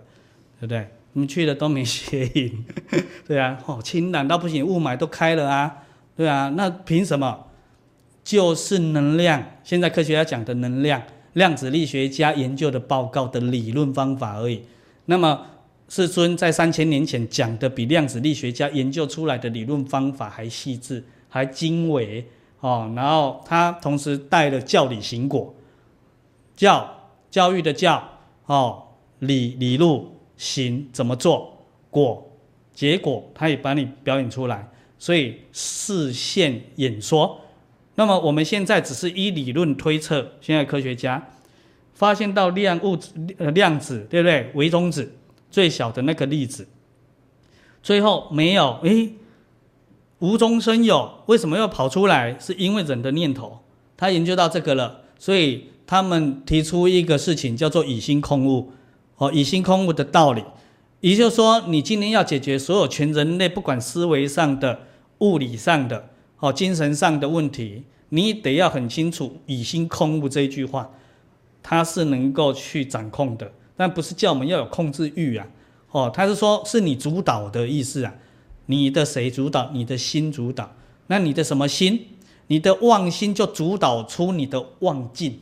对不对？你们去了都没血液，对啊，哦，清朗到不行，雾霾都开了啊，对啊，那凭什么？就是能量，现在科学家讲的能量，量子力学家研究的报告的理论方法而已。那么世尊在三千年前讲的，比量子力学家研究出来的理论方法还细致，还精微哦。然后他同时带了教理行果，教教育的教哦，理理路行怎么做果结果，他也把你表演出来，所以视线演说。那么我们现在只是依理论推测，现在科学家发现到量物质呃量子对不对？微中子最小的那个粒子，最后没有诶，无中生有，为什么又跑出来？是因为人的念头。他研究到这个了，所以他们提出一个事情叫做以心控物哦，以心空物的道理，也就是说，你今天要解决所有全人类不管思维上的、物理上的。哦，精神上的问题，你得要很清楚“以心空物”这一句话，它是能够去掌控的，但不是叫我们要有控制欲啊。哦，它是说是你主导的意思啊，你的谁主导？你的心主导。那你的什么心？你的妄心就主导出你的妄境，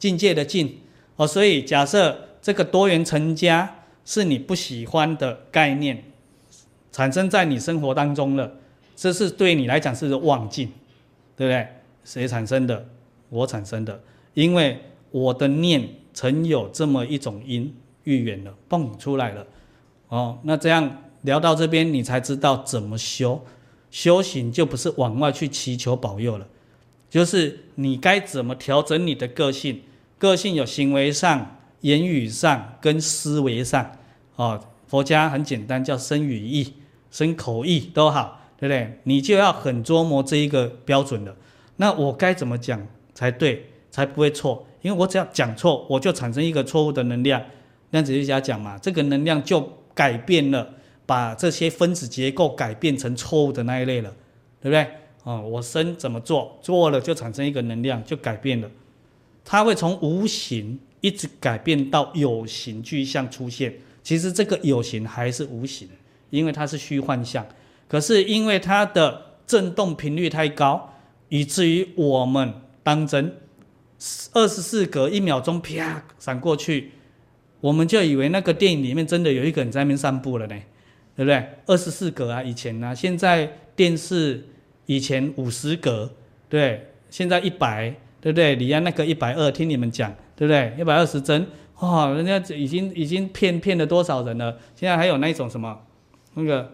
境界的境。哦，所以假设这个多元成家是你不喜欢的概念，产生在你生活当中了。这是对你来讲是妄境，对不对？谁产生的？我产生的，因为我的念曾有这么一种因预言了，蹦出来了。哦，那这样聊到这边，你才知道怎么修。修行就不是往外去祈求保佑了，就是你该怎么调整你的个性。个性有行为上、言语上跟思维上。哦，佛家很简单，叫身语意、身口意都好。对不对？你就要很琢磨这一个标准了。那我该怎么讲才对，才不会错？因为我只要讲错，我就产生一个错误的能量。量子力学家讲嘛，这个能量就改变了，把这些分子结构改变成错误的那一类了，对不对？哦，我身怎么做，做了就产生一个能量，就改变了。它会从无形一直改变到有形具象出现。其实这个有形还是无形，因为它是虚幻象。可是因为它的震动频率太高，以至于我们当真二十四格一秒钟啪闪过去，我们就以为那个电影里面真的有一个人在那边散步了呢，对不对？二十四格啊，以前呢、现在电视以前五十格，对，现在一百，对不对？你按那个一百二，听你们讲，对不对？一百二十帧，哇，人家已经已经骗骗了多少人了？现在还有那种什么那个，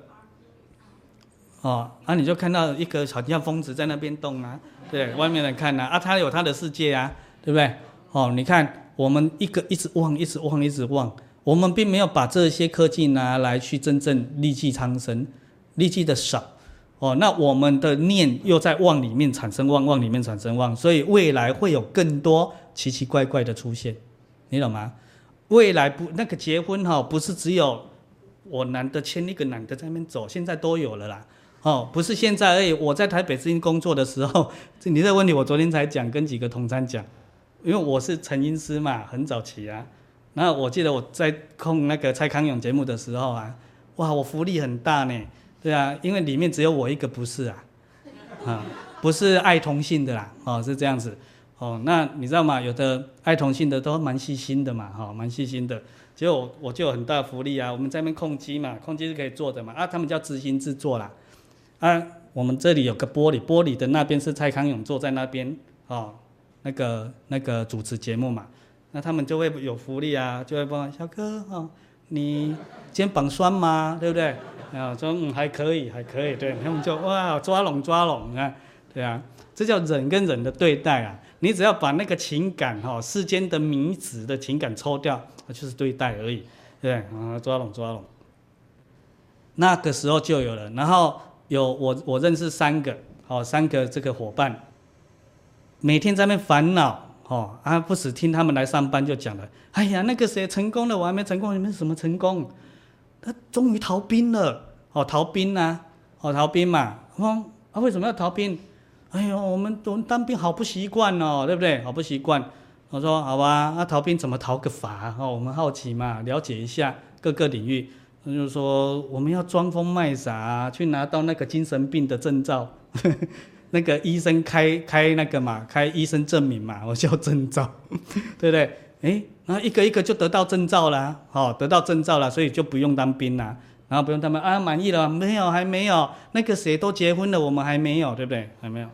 哦，啊，你就看到一个好像疯子在那边动啊，对，外面人看啊，啊，他有他的世界啊，对不对？哦，你看。我们一个一直忘，一直忘，一直忘。我们并没有把这些科技拿来去真正利济苍生，利济的少。哦，那我们的念又在妄里面产生妄，妄里面产生妄，所以未来会有更多奇奇怪怪的出现，你懂吗？未来不那个结婚哈，不是只有我男的牵一个男的在那边走，现在都有了啦。哦，不是现在而已。我在台北之音工作的时候，你这个问题我昨天才讲，跟几个同参讲。因为我是陈音师嘛，很早期啊。那我记得我在控那个蔡康永节目的时候啊，哇，我福利很大呢。对啊，因为里面只有我一个不是啊，啊，不是爱同性的啦，哦，是这样子。哦，那你知道吗？有的爱同性的都蛮细心的嘛，哈、哦，蛮细心的。结果我我就有很大福利啊，我们在那边控机嘛，控机是可以做的嘛，啊，他们叫执行制作啦。啊，我们这里有个玻璃，玻璃的那边是蔡康永坐在那边，哦。那个那个主持节目嘛，那他们就会有福利啊，就会问小哥、哦，你肩膀酸吗？对不对？啊，说嗯还可以还可以，对，他们就哇抓拢抓拢，啊，对啊，这叫人跟人的对待啊。你只要把那个情感哈、世间的迷子的情感抽掉，就是对待而已，对啊，抓拢抓拢。那个时候就有了，然后有我我认识三个，好三个这个伙伴。每天在那烦恼，哦，啊，不时听他们来上班就讲了，哎呀，那个谁成功了，我还没成功，你们什么成功？他终于逃兵了，哦，逃兵啊，哦，逃兵嘛，哦，啊，为什么要逃兵？哎呦，我们我们当兵好不习惯哦，对不对？好不习惯。我说好吧，那、逃兵怎么逃个法？哦，我们好奇嘛，了解一下各个领域。他就说我们要装疯卖傻，去拿到那个精神病的证照。那个医生开开那个嘛，开医生证明嘛，我叫证照，对不对？哎，然后一个一个就得到证照了，好，得到证照了，所以就不用当兵啦，然后不用他们啊，满意了没有？还没有，那个谁都结婚了，我们还没有，对不对？还没有，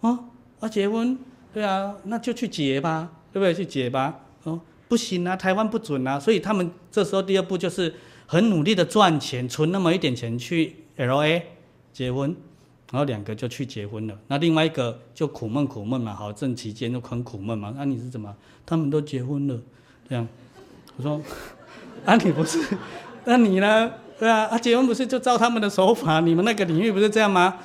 哦，啊，结婚，对啊，那就去结吧，对不对？去结吧，哦，不行啊，台湾不准啊，所以他们这时候第二步就是很努力的赚钱，存那么一点钱去 LA 结婚。然后两个就去结婚了，那另外一个就苦闷苦闷嘛，好，正期间就很苦闷嘛。那、啊、你是怎么？他们都结婚了，这样。我说，啊你不是？那你呢？对啊，啊结婚不是就照他们的手法？你们那个领域不是这样吗？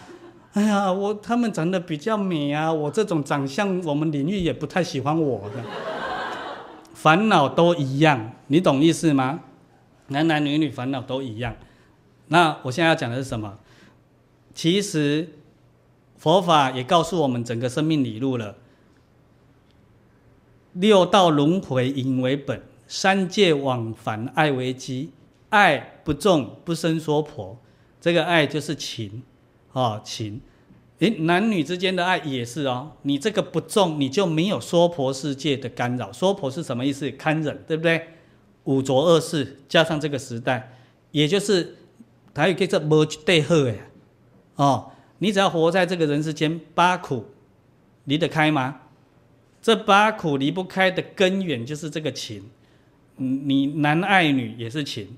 哎呀，我他们长得比较美啊，我这种长相，我们领域也不太喜欢我的。烦恼都一样，你懂意思吗？男男女女烦恼都一样。那我现在要讲的是什么？其实，佛法也告诉我们整个生命理路了。六道轮回引为本，三界往返爱为基。爱不重不生说婆，这个爱就是情，啊情。诶，男女之间的爱也是哦。你这个不重，你就没有娑婆世界的干扰。娑婆是什么意思？堪忍，对不对？五浊恶世加上这个时代，也就是台语叫做无一对好诶。哦，你只要活在这个人世间，八苦离得开吗？这八苦离不开的根源就是这个情。你男爱女也是情，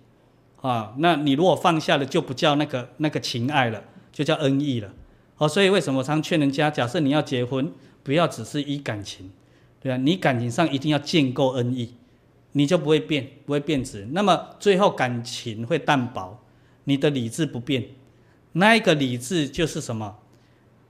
啊、那你如果放下了，就不叫那个那个情爱了，就叫恩义了。哦，所以为什么我常劝人家，假设你要结婚，不要只是依感情，对啊，你感情上一定要建构恩义，你就不会变，不会变质。那么最后感情会淡薄，你的理智不变。那一个理智就是什么？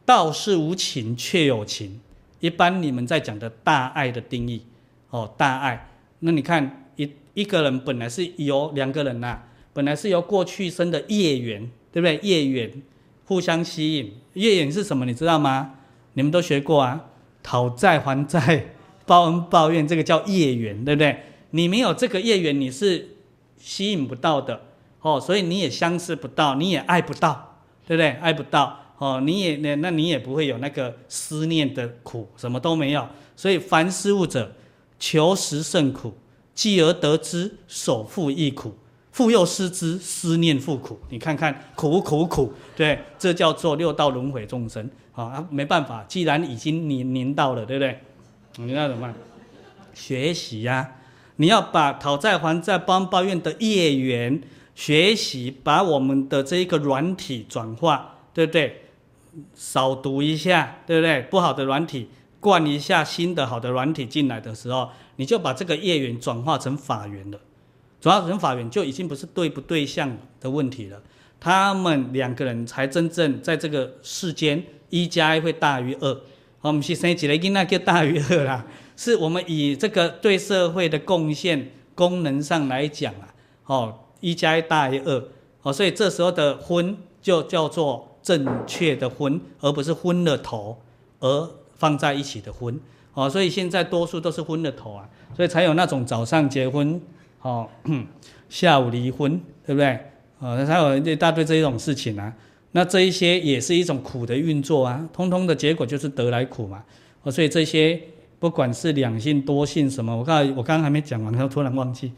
道是无情却有情。一般你们在讲的大爱的定义，哦，大爱。那你看一一个人本来是由两个人呐、本来是由过去生的业缘，对不对？业缘互相吸引。业缘是什么？你知道吗？你们都学过啊，讨债还债，报恩报怨，这个叫业缘，对不对？你没有这个业缘，你是吸引不到的哦，所以你也相识不到，你也爱不到，对不对？爱不到哦，你也那那你也不会有那个思念的苦，什么都没有。所以凡事物者，求实甚苦，继而得之，守复亦苦。复又失之，思念复苦。你看看，苦苦苦，对，这叫做六道轮回众生啊！没办法，既然已经临临到了，对不对？你那怎么办？学习呀、你要把讨债还债、帮抱怨的业缘学习，把我们的这一个软体转化，对不对？扫毒一下，对不对？不好的软体，灌一下新的好的软体进来的时候，你就把这个业缘转化成法缘了。主要人法院就已经不是对不对象的问题了，他们两个人才真正在这个世间，一加一会大于二。我们是生几个囡仔叫大于二啦，是我们以这个对社会的贡献功能上来讲啊，哦，一加一大于二，哦，所以这时候的婚就叫做正确的婚，而不是昏了头而放在一起的婚。哦，所以现在多数都是昏了头啊，所以才有那种早上结婚。哦，下午离婚，对不对？哦，还有一大堆这一种事情啊。那这一些也是一种苦的运作啊，通通的结果就是得来苦嘛。哦，所以这些不管是两性多性什么，我刚我刚刚还没讲完，然后突然忘记。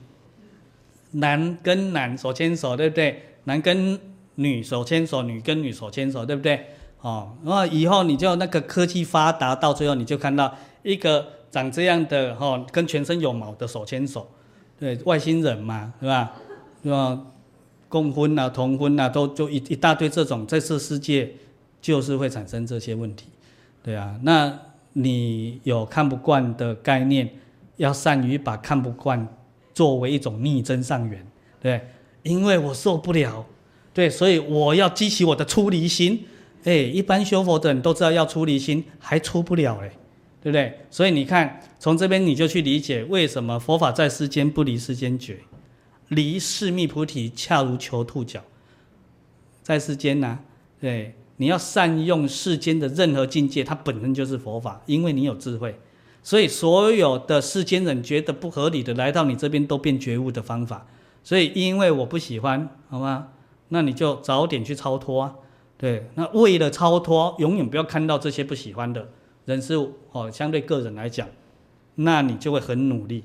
男跟男手牵手，对不对？男跟女手牵手，女跟女手牵手，对不对？哦，然后以后你就那个科技发达，到最后你就看到一个长这样的哦，跟全身有毛的手牵手。对，外星人嘛，是吧？是吧？共婚啊，同婚啊，都就一一大堆这种，在这世界就是会产生这些问题，对啊。那你有看不惯的概念，要善于把看不惯作为一种逆增上缘，对，因为我受不了，对，所以我要激起我的出离心。哎，一般修佛的人都知道要出离心，还出不了嘞。对不对？所以你看，从这边你就去理解为什么佛法在世间不离世间觉，离世觅菩提恰如求兔角。在世间呢、对，你要善用世间的任何境界，它本身就是佛法，因为你有智慧，所以所有的世间人觉得不合理的来到你这边都变觉悟的方法。所以因为我不喜欢，好吗？那你就早点去超脱啊。对，那为了超脱，永远不要看到这些不喜欢的。人是哦，相对个人来讲，那你就会很努力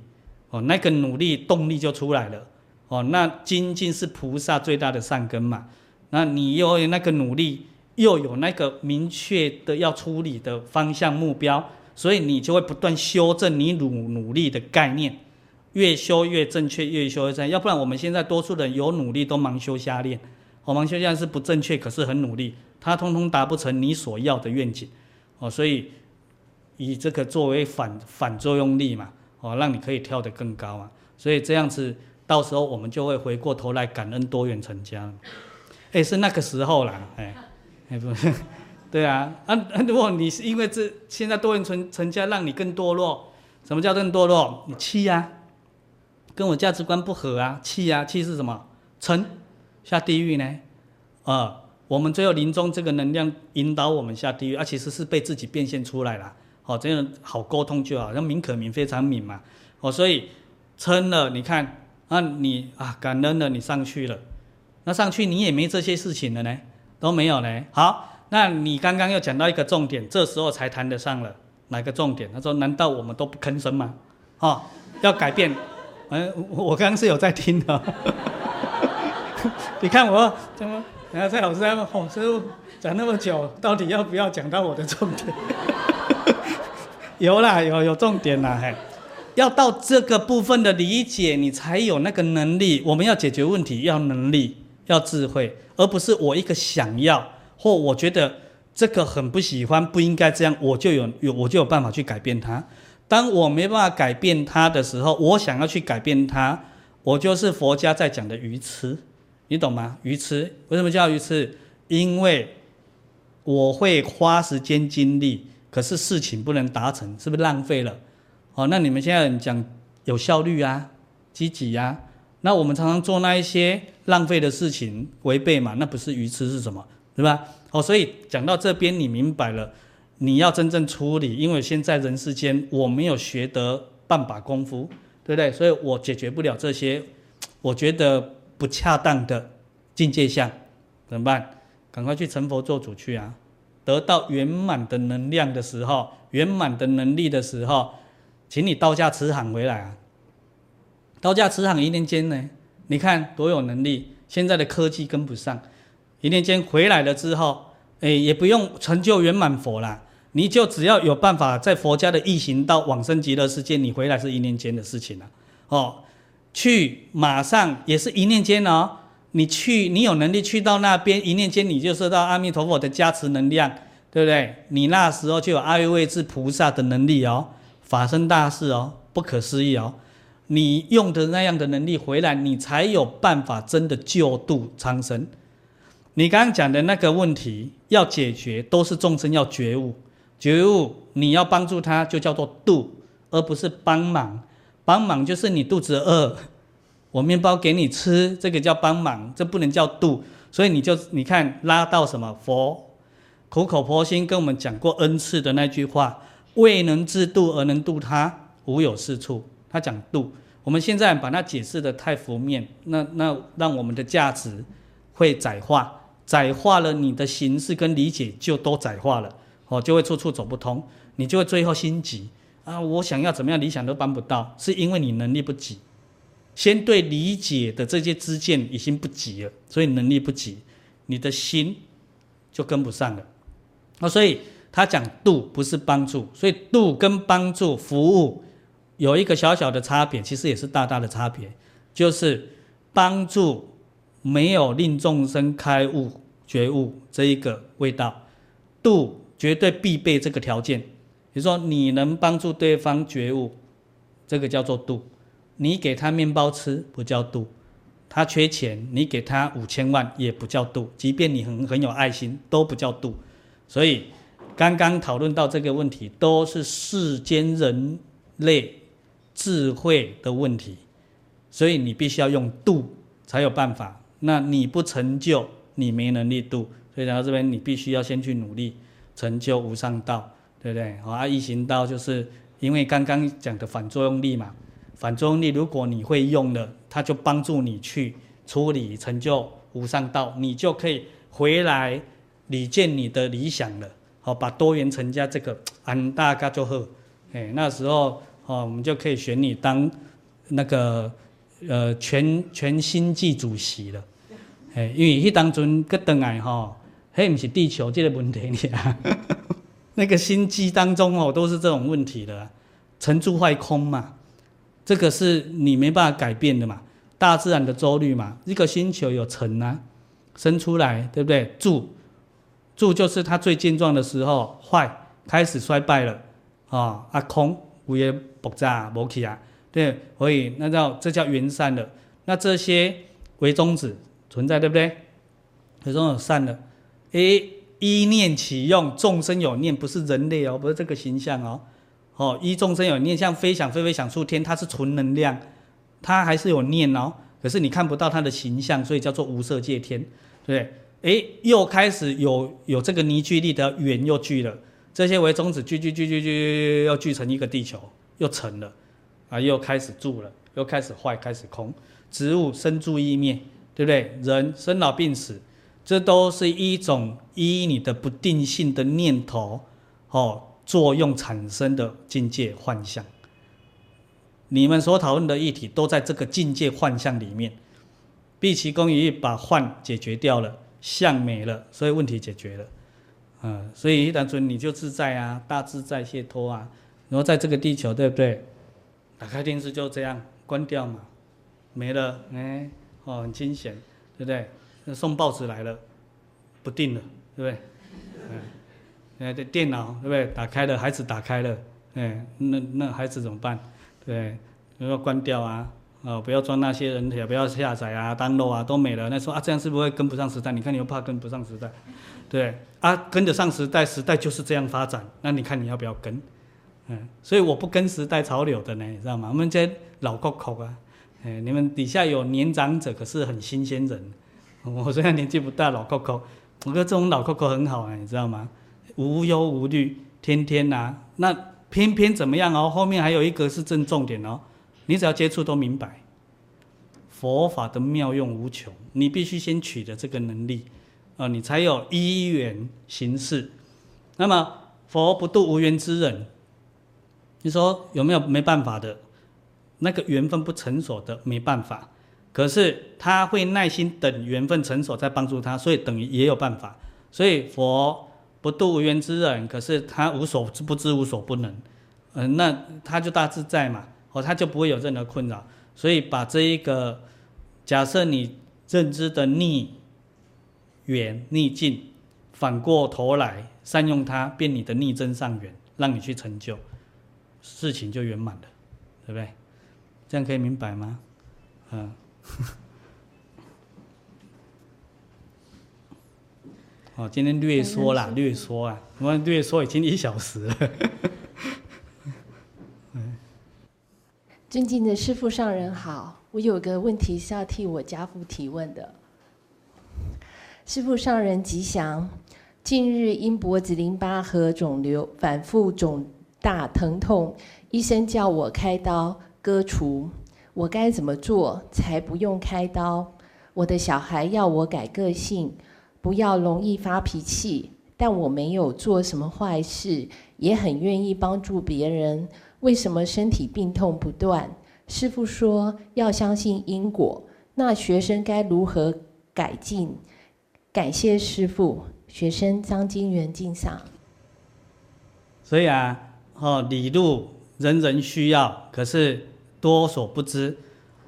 哦，那个努力动力就出来了哦。那精进是菩萨最大的善根嘛，那你又有那个努力，又有那个明确的要处理的方向目标，所以你就会不断修正你努努力的概念，越修越正确，越修越正。要不然我们现在多数人有努力都盲修瞎练，哦，盲修瞎练是不正确，可是很努力，它通通达不成你所要的愿景哦，所以。以这个作为反反作用力嘛，哦，让你可以跳得更高啊，所以这样子，到时候我们就会回过头来感恩多元成家。哎，是那个时候啦，哎，哎不是，对啊，啊，如果你是因为这现在多元成成家让你更堕落，什么叫更堕落？你气、啊，跟我价值观不合啊，气、啊，气是什么？沉，下地狱呢？啊，我们最后临终这个能量引导我们下地狱，啊，其实是被自己变现出来了。哦，这样好沟通就好，像明可明非常明嘛。哦，所以撑了，你看，啊，你啊感恩了，你上去了，那上去你也没这些事情了呢，都没有呢。好，那你刚刚又讲到一个重点，这时候才谈得上了哪个重点？他说：难道我们都不吭声吗？哦，要改变。嗯，我刚刚是有在听的。你看我怎么？然后蔡老师在问，哦，师父讲那么久，到底要不要讲到我的重点？有啦，有有重点啦，嘿，要到这个部分的理解，你才有那个能力。我们要解决问题，要能力，要智慧，而不是我一个想要，或我觉得这个很不喜欢，不应该这样，我就有有我就有办法去改变它。当我没办法改变它的时候，我想要去改变它，我就是佛家在讲的愚痴，你懂吗？愚痴为什么叫愚痴？因为我会花时间精力。可是事情不能达成，是不是浪费了？哦，那你们现在讲有效率啊，积极呀？那我们常常做那一些浪费的事情，违背嘛？那不是愚痴是什么？对吧？哦，所以讲到这边，你明白了，你要真正处理，因为现在人世间我没有学得半把功夫，对不对？所以我解决不了这些，我觉得不恰当的境界下，怎么办？赶快去成佛做主去啊！得到圆满的能量的时候，圆满的能力的时候，请你道驾慈航回来啊！道驾慈航一念间呢，你看多有能力，现在的科技跟不上，一念间回来了之后。哎，也不用成就圆满佛啦，你就只要有办法在佛家的易行到往生极乐世界，你回来是一念间的事情了。哦，去马上也是一念间哦，你去，你有能力去到那边，一念间你就受到阿弥陀佛的加持能量，对不对？你那时候就有阿育吠智菩萨的能力哦，法身大事哦，不可思议哦，你用的那样的能力回来，你才有办法真的救度苍生。你刚刚讲的那个问题要解决，都是众生要觉悟，觉悟你要帮助他，就叫做度，而不是帮忙。帮忙就是你肚子饿，我面包给你吃，这个叫帮忙，这不能叫度。所以你就你看拉到什么佛苦口婆心跟我们讲过 N 次的那句话，未能自度而能度他，无有是处。他讲度，我们现在把它解释得太浮面，那那让我们的价值会窄化。窄化了你的形式跟理解就都窄化了，哦，就会处处走不通，你就会最后心急啊！我想要怎么样理想都办不到，是因为你能力不及，先对理解的这些知见已经不及了，所以能力不及，你的心就跟不上了。啊，所以他讲度不是帮助，所以度跟帮助服务有一个小小的差别，其实也是大大的差别，就是帮助。没有令众生开悟觉悟这一个味道，度绝对必备这个条件。比如说，你能帮助对方觉悟，这个叫做度。你给他面包吃不叫度，他缺钱，你给他五千万也不叫度。即便你很很有爱心，都不叫度。所以刚刚讨论到这个问题，都是世间人类智慧的问题，所以你必须要用度才有办法。那你不成就，你没能力度，所以来到这边，你必须要先去努力成就无上道，对不对？啊，易行道就是因为刚刚讲的反作用力嘛，反作用力如果你会用了，它就帮助你去处理成就无上道，你就可以回来理见你的理想了。好，把多元成家这个安大家就好，哎，那时候哦，我们就可以选你当那个呃全全心记主席了。哎，因为迄当阵个等来吼，迄不是地球这个问题啊，那个星际当中哦，都是这种问题的，成住坏空嘛，这个是你没办法改变的嘛，大自然的周律嘛，一个星球有成啊，生出来对不对？住，住就是它最健壮的时候，坏开始衰败了，啊、哦、啊空五也爆炸无起啊，对，所以那叫这叫缘散了，那这些为宗旨。存在对不对？有时候散了，诶，依念起用，众生有念，不是人类哦，不是这个形象哦。哦，一众生有念，像飞翔飞飞想出天，它是纯能量，它还是有念哦。可是你看不到它的形象，所以叫做无色界天，对不对？诶，又开始有有这个凝聚力的缘又聚了，这些为种子聚聚聚聚聚，又聚成一个地球，又成了，啊，又开始住了，又开始坏，开始空，植物生住异灭。对不对？人生老病死，这都是一种依你的不定性的念头，哦，作用产生的境界幻象。你们所讨论的议题都在这个境界幻象里面。毕其功于一，把幻解决掉了，相没了，所以问题解决了。嗯，所以一单纯你就自在啊，大自在解脱啊。然后在这个地球，对不对？打开电视就这样关掉嘛，没了，哎。哦，很清闲，对不对？那送报纸来了，不定了，对不对？嗯，哎，这电脑对不对？打开了，孩子打开了，哎，那那孩子怎么办？对，要关掉啊，哦，不要装那些人也不要下载啊，download 啊，都没了。那说啊，这样是不是会跟不上时代？你看你又怕跟不上时代，对啊，跟得上时代，时代就是这样发展。那你看你要不要跟？嗯，所以我不跟时代潮流的呢，你知道吗？我们这老国口啊。哎，你们底下有年长者，可是很新鲜人。我虽然年纪不大，老扣扣，我觉得这种老扣扣很好啊，你知道吗？无忧无虑，天天呐、那偏偏怎么样哦？后面还有一个是正重点哦，你只要接触都明白，佛法的妙用无穷，你必须先取得这个能力，啊，你才有依缘行事。那么佛不度无缘之人，你说有没有没办法的？那个缘分不成熟的没办法，可是他会耐心等缘分成熟再帮助他，所以等于也有办法。所以佛不度无缘之人，可是他无所不知，无所不能，嗯，那他就大自在嘛，哦，他就不会有任何困扰。所以把这一个假设你认知的逆缘逆境，反过头来善用它，变你的逆增上缘，让你去成就，事情就圆满了，对不对？这样可以明白吗？嗯。哦，今天略说啦，略说啊，我们略说已经一小时了。尊敬的师父上人好，我有个问题是要替我家父提问的。师父上人吉祥，近日因脖子淋巴核肿瘤反复肿大疼痛，医生叫我开刀割除，我该怎么做才不用开刀？我的小孩要我改个性，不要容易发脾气，但我没有做什么坏事，也很愿意帮助别人。为什么身体病痛不断？师傅说要相信因果，那学生该如何改进？感谢师傅，学生张金元敬上。所以啊，哦，理路人人需要，可是多所不知。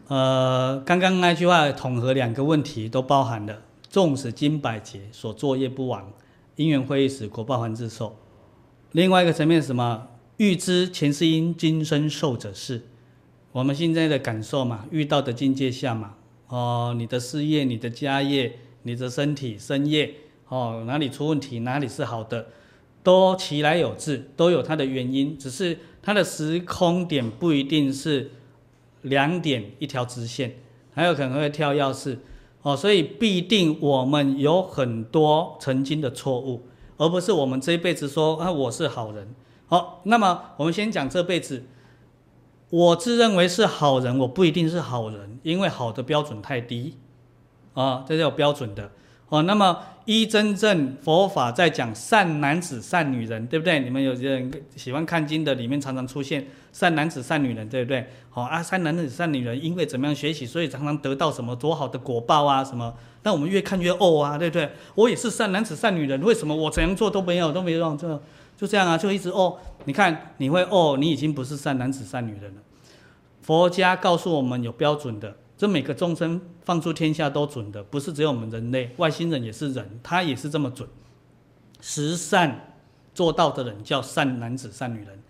呃，刚刚那句话统合两个问题都包含了：纵使经百劫，所作业不亡，因缘会遇时，果报还自受。另外一个层面是什么？欲知前世因，今生受者是。我们现在的感受嘛，遇到的境界下嘛，哦，你的事业、你的家业、你的身体、身业，哦，哪里出问题，哪里是好的，都其来有自，都有它的原因，只是它的时空点不一定是两点一条直线，还有可能会跳钥匙，哦，所以必定我们有很多曾经的错误，而不是我们这一辈子说啊我是好人。好，那么我们先讲这辈子，我自认为是好人，我不一定是好人，因为好的标准太低，啊，这叫标准的。哦，那么一真正佛法在讲善男子、善女人，对不对？你们有些人喜欢看经的，里面常常出现善男子、善女人，对不对？好啊，善男子、善女人，因为怎么样学习，所以常常得到什么多好的果报啊，什么？但我们越看越哦啊，对不对？我也是善男子、善女人，为什么我怎样做都没有，都没有让这？就这样啊，就一直哦。你看，你会哦，你已经不是善男子、善女人了。佛家告诉我们有标准的，这每个众生放出天下都准的，不是只有我们人类，外星人也是人，他也是这么准。十善做到的人叫善男子、善女人。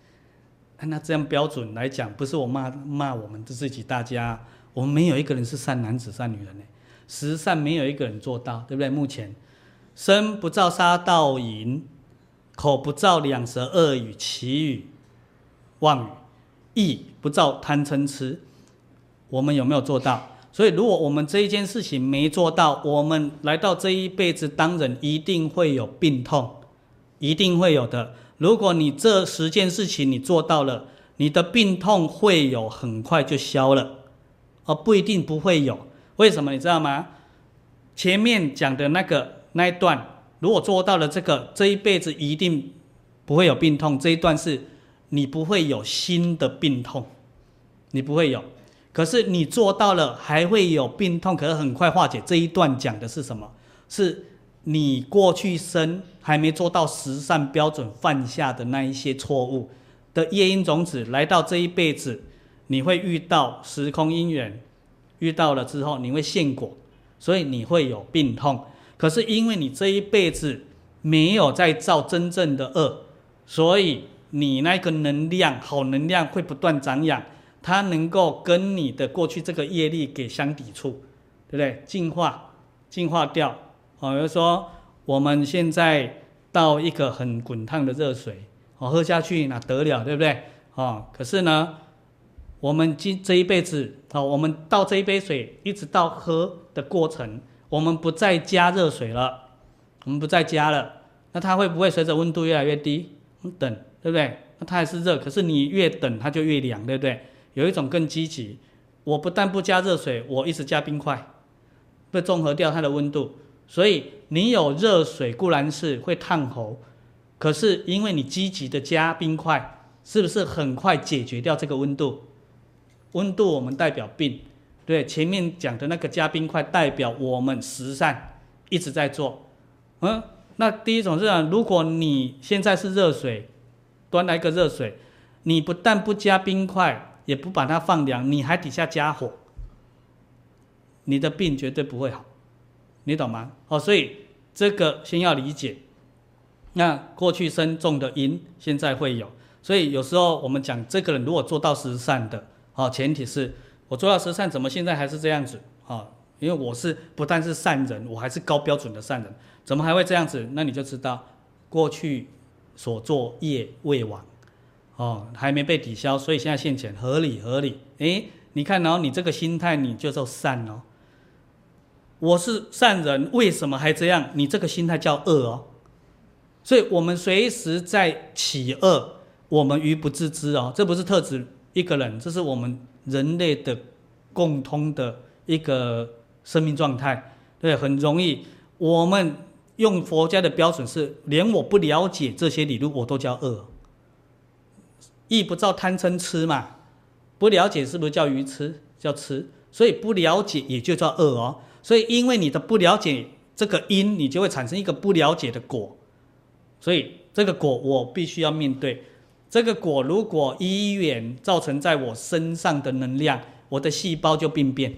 按那这样标准来讲，不是我骂骂我们自己大家，我们没有一个人是善男子、善女人呢。十善没有一个人做到，对不对？目前身不造杀盗淫。口不造两舌恶语、綺语、妄语，意不造贪嗔痴，我们有没有做到？所以，如果我们这一件事情没做到，我们来到这一辈子当人，一定会有病痛，一定会有的。如果你这十件事情你做到了，你的病痛会有，很快就消了，而不一定不会有。为什么你知道吗？前面讲的那个那一段。如果做到了这个，这一辈子一定不会有病痛。这一段是，你不会有新的病痛，你不会有。可是你做到了，还会有病痛，可是很快化解。这一段讲的是什么？是你过去生还没做到十善标准犯下的那一些错误的业因种子，来到这一辈子，你会遇到时空因缘，遇到了之后你会现果，所以你会有病痛。可是因为你这一辈子没有在造真正的恶，所以你那个能量好能量会不断长养，它能够跟你的过去这个业力给相抵触，对不对？净化，净化掉。哦，比如说我们现在倒一个很滚烫的热水，哦，喝下去哪得了，对不对？哦，可是呢，我们今这一辈子，哦，我们倒这一杯水，一直到喝的过程。我们不再加热水了，我们不再加了。那它会不会随着温度越来越低？等，对不对？那它还是热，可是你越等它就越凉，对不对？有一种更积极，我不但不加热水，我一直加冰块，会中和掉它的温度。所以你有热水固然是会烫喉，可是因为你积极的加冰块，是不是很快解决掉这个温度？温度我们代表病，对，前面讲的那个加冰块代表我们十善一直在做，嗯。那第一种是啊，如果你现在是热水，端来一个热水，你不但不加冰块，也不把它放凉，你还底下加火，你的病绝对不会好，你懂吗？哦，所以这个先要理解。那过去生种的因，现在会有，所以有时候我们讲这个人如果做到十善的，哦，前提是我做到十善，怎么现在还是这样子？哦，因为我是不但是善人，我还是高标准的善人。怎么还会这样子？那你就知道，过去所作业未完，哦，还没被抵消，所以现在现钱合理合理。诶，你看，然后你这个心态，你就做善哦。我是善人，为什么还这样？你这个心态叫恶哦。所以我们随时在起恶，我们愚不自知哦。这不是特指一个人，这是我们人类的共通的一个生命状态。对，很容易我们。用佛家的标准是，连我不了解这些理论，我都叫恶。意不照贪嗔痴嘛，不了解是不是叫愚痴？叫痴，所以不了解也就叫恶哦。所以因为你的不了解这个因，你就会产生一个不了解的果。所以这个果我必须要面对。这个果如果依缘造成在我身上的能量，我的细胞就病变。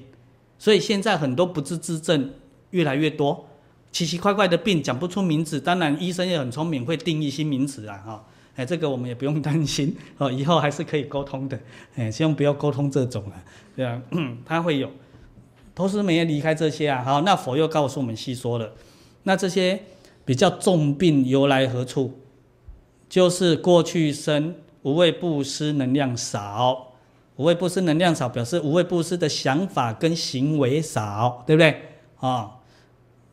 所以现在很多不治之症越来越多。奇奇怪怪的病讲不出名字，当然医生也很聪明，会定义新名词啊！哈，哎，这个我们也不用担心哦，以后还是可以沟通的。哎，希望不要沟通这种啊，对啊，他会有，同时没有离开这些啊。好，那佛又告诉我们细说了，那这些比较重病由来何处？就是过去生无畏布施能量少，无畏布施能量少，表示无畏布施的想法跟行为少，对不对？啊。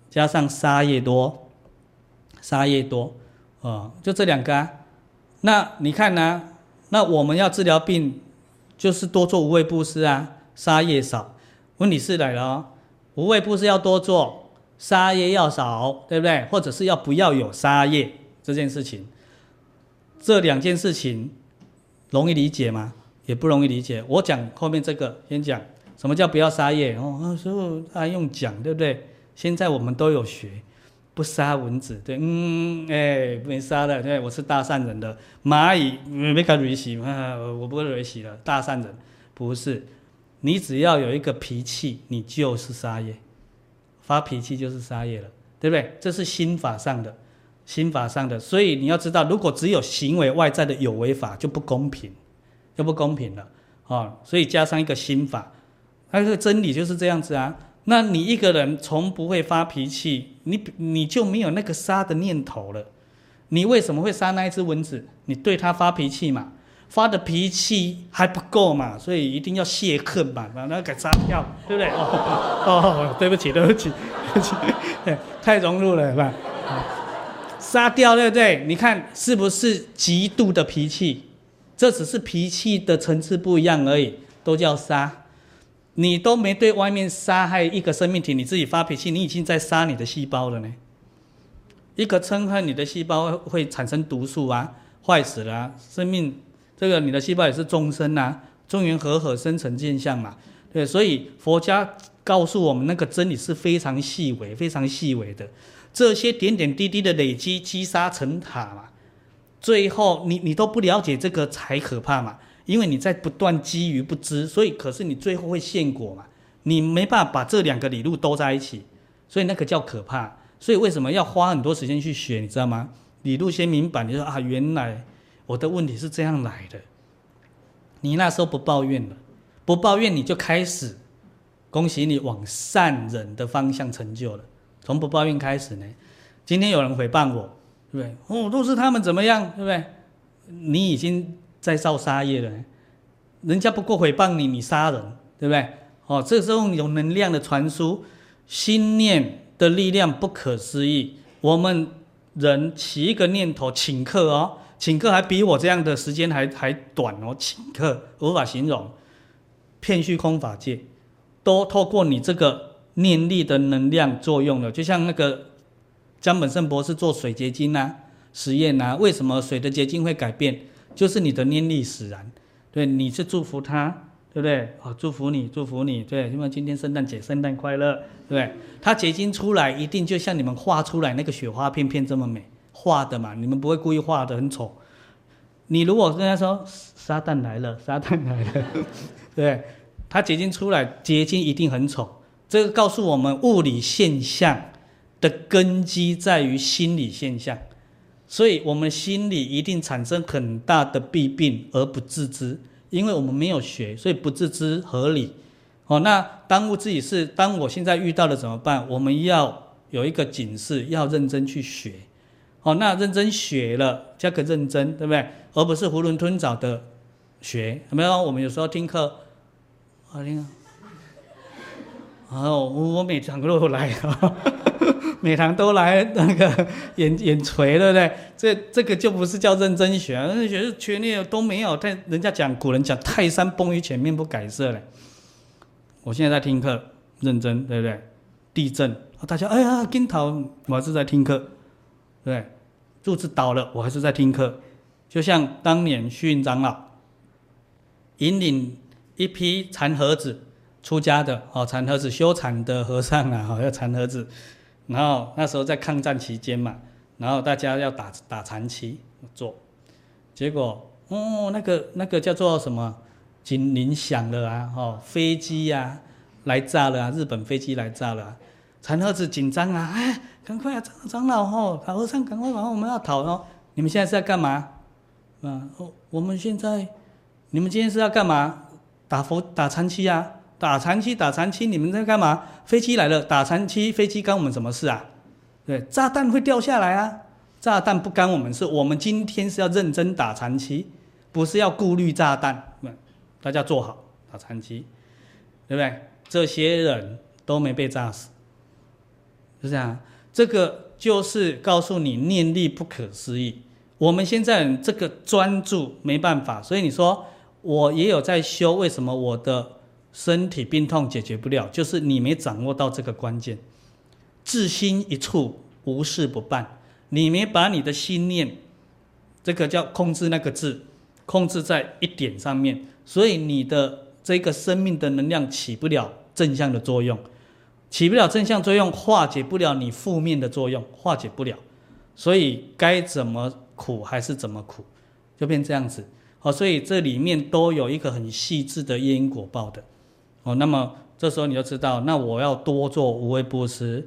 加上杀业多，杀业多，哦，就这两个啊。那你看呢、那我们要治疗病，就是多做无畏布施啊，杀业少。问题是来了哦，无畏布施要多做，杀业要少，对不对？或者是要不要有杀业这件事情？这两件事情容易理解吗？也不容易理解。我讲后面这个，先讲什么叫不要杀业哦，那时候还用讲，对不对？现在我们都有学，不杀蚊子，对，嗯，哎，没杀的，对，我是大善人的蚂蚁，没敢瑞洗啊，我不会瑞洗了，大善人不是，你只要有一个脾气，你就是杀业，发脾气就是杀业了，对不对？这是心法上的，心法上的，所以你要知道，如果只有行为外在的有为法就不公平，就不公平了啊、哦，所以加上一个心法，它这个真理就是这样子啊。那你一个人从不会发脾气，你你就没有那个杀的念头了。你为什么会杀那一只蚊子？你对它发脾气嘛？发的脾气还不够嘛？所以一定要泄恨嘛，把它给杀掉，对不对？哦哦，对不起，对不起，对不起，太融入了是吧？杀掉对不对？你看是不是极度的脾气？这只是脾气的层次不一样而已，都叫杀。你都没对外面杀害一个生命体，你自己发脾气，你已经在杀你的细胞了呢。一个嗔恨，你的细胞会产生毒素啊，坏死了。生命这个你的细胞也是众生啊，众缘和合生成现象嘛。对，所以佛家告诉我们那个真理是非常细微、非常细微的。这些点点滴滴的累积积沙成塔嘛，最后你你都不了解这个才可怕嘛。因为你在不断积于不知，所以可是你最后会现果嘛？你没办法把这两个理路都在一起，所以那个叫可怕。所以为什么要花很多时间去学？你知道吗？理路先明白，你说啊，原来我的问题是这样来的。你那时候不抱怨了，不抱怨你就开始，恭喜你往善人的方向成就了。从不抱怨开始呢，今天有人诽谤我，对不对？哦，都是他们怎么样，对不对？你已经。在造杀业了，人家不过诽谤你，你杀人，对不对？哦，这时候有能量的传输，心念的力量不可思议。我们人起一个念头请客哦，请客还比我这样的时间还还短哦，请客无法形容，遍虚空法界都透过你这个念力的能量作用了，就像那个江本胜博士做水结晶啊实验啊，为什么水的结晶会改变？就是你的念力使然，对，你是祝福他，对不对？好，祝福你，祝福你，对，因为今天圣诞节，圣诞快乐，对不对？它结晶出来一定就像你们画出来那个雪花片片这么美，画的嘛，你们不会故意画的很丑。你如果跟他说撒旦来了，撒旦来了，对，它结晶出来结晶一定很丑。这个告诉我们，物理现象的根基在于心理现象，所以我们心里一定产生很大的弊病而不自知，因为我们没有学，所以不自知合理。哦，那当务之急是，当我现在遇到了怎么办？我们要有一个警示，要认真去学。哦，那认真学了，加个认真，对不对？而不是囫囵吞枣的学。有没有？我们有时候听课，啊，听啊。哦，我每堂都来，每堂都来那个眼眼垂，对不对？这这个就不是叫认真学，认真学是缺念都没有。但人家讲古人讲泰山崩于前面不改色嘞。我现在在听课，认真，对不对？地震，大家哎呀，惊逃，我还是在听课，对不对？柱子倒了，我还是在听课。就像当年虚云长老引领一批禅和子。出家的哦，禅和子修禅的和尚啊，好要禅和子，然后那时候在抗战期间嘛，然后大家要打打禅七做，结果哦，那个那个叫做什么警铃响了啊，哦，飞机呀、啊、来炸了啊，日本飞机来炸了、啊，禅和子紧张啊，哎，赶快啊，长长老吼，老和尚赶快往我们要逃哦，你们现在是在干嘛？啊，哦，我们现在，你们今天是要干嘛？打佛打禅七啊？打禅七，打禅七，你们在干嘛？飞机来了，打禅七，飞机干我们什么事啊？对，炸弹会掉下来啊！炸弹不干我们事，我们今天是要认真打禅七，不是要顾虑炸弹。大家坐好，打禅七，对不对？这些人都没被炸死，是这样。这个就是告诉你念力不可思议。我们现在这个专注没办法，所以你说我也有在修，为什么我的？身体病痛解决不了，就是你没掌握到这个关键。至心一处，无事不办。你没把你的心念，这个叫控制那个字，控制在一点上面，所以你的这个生命的能量起不了正向的作用，起不了正向作用，化解不了你负面的作用，化解不了。所以该怎么苦还是怎么苦，就变这样子。好，所以这里面都有一个很细致的因果报的。哦，那么这时候你就知道，那我要多做无畏布施，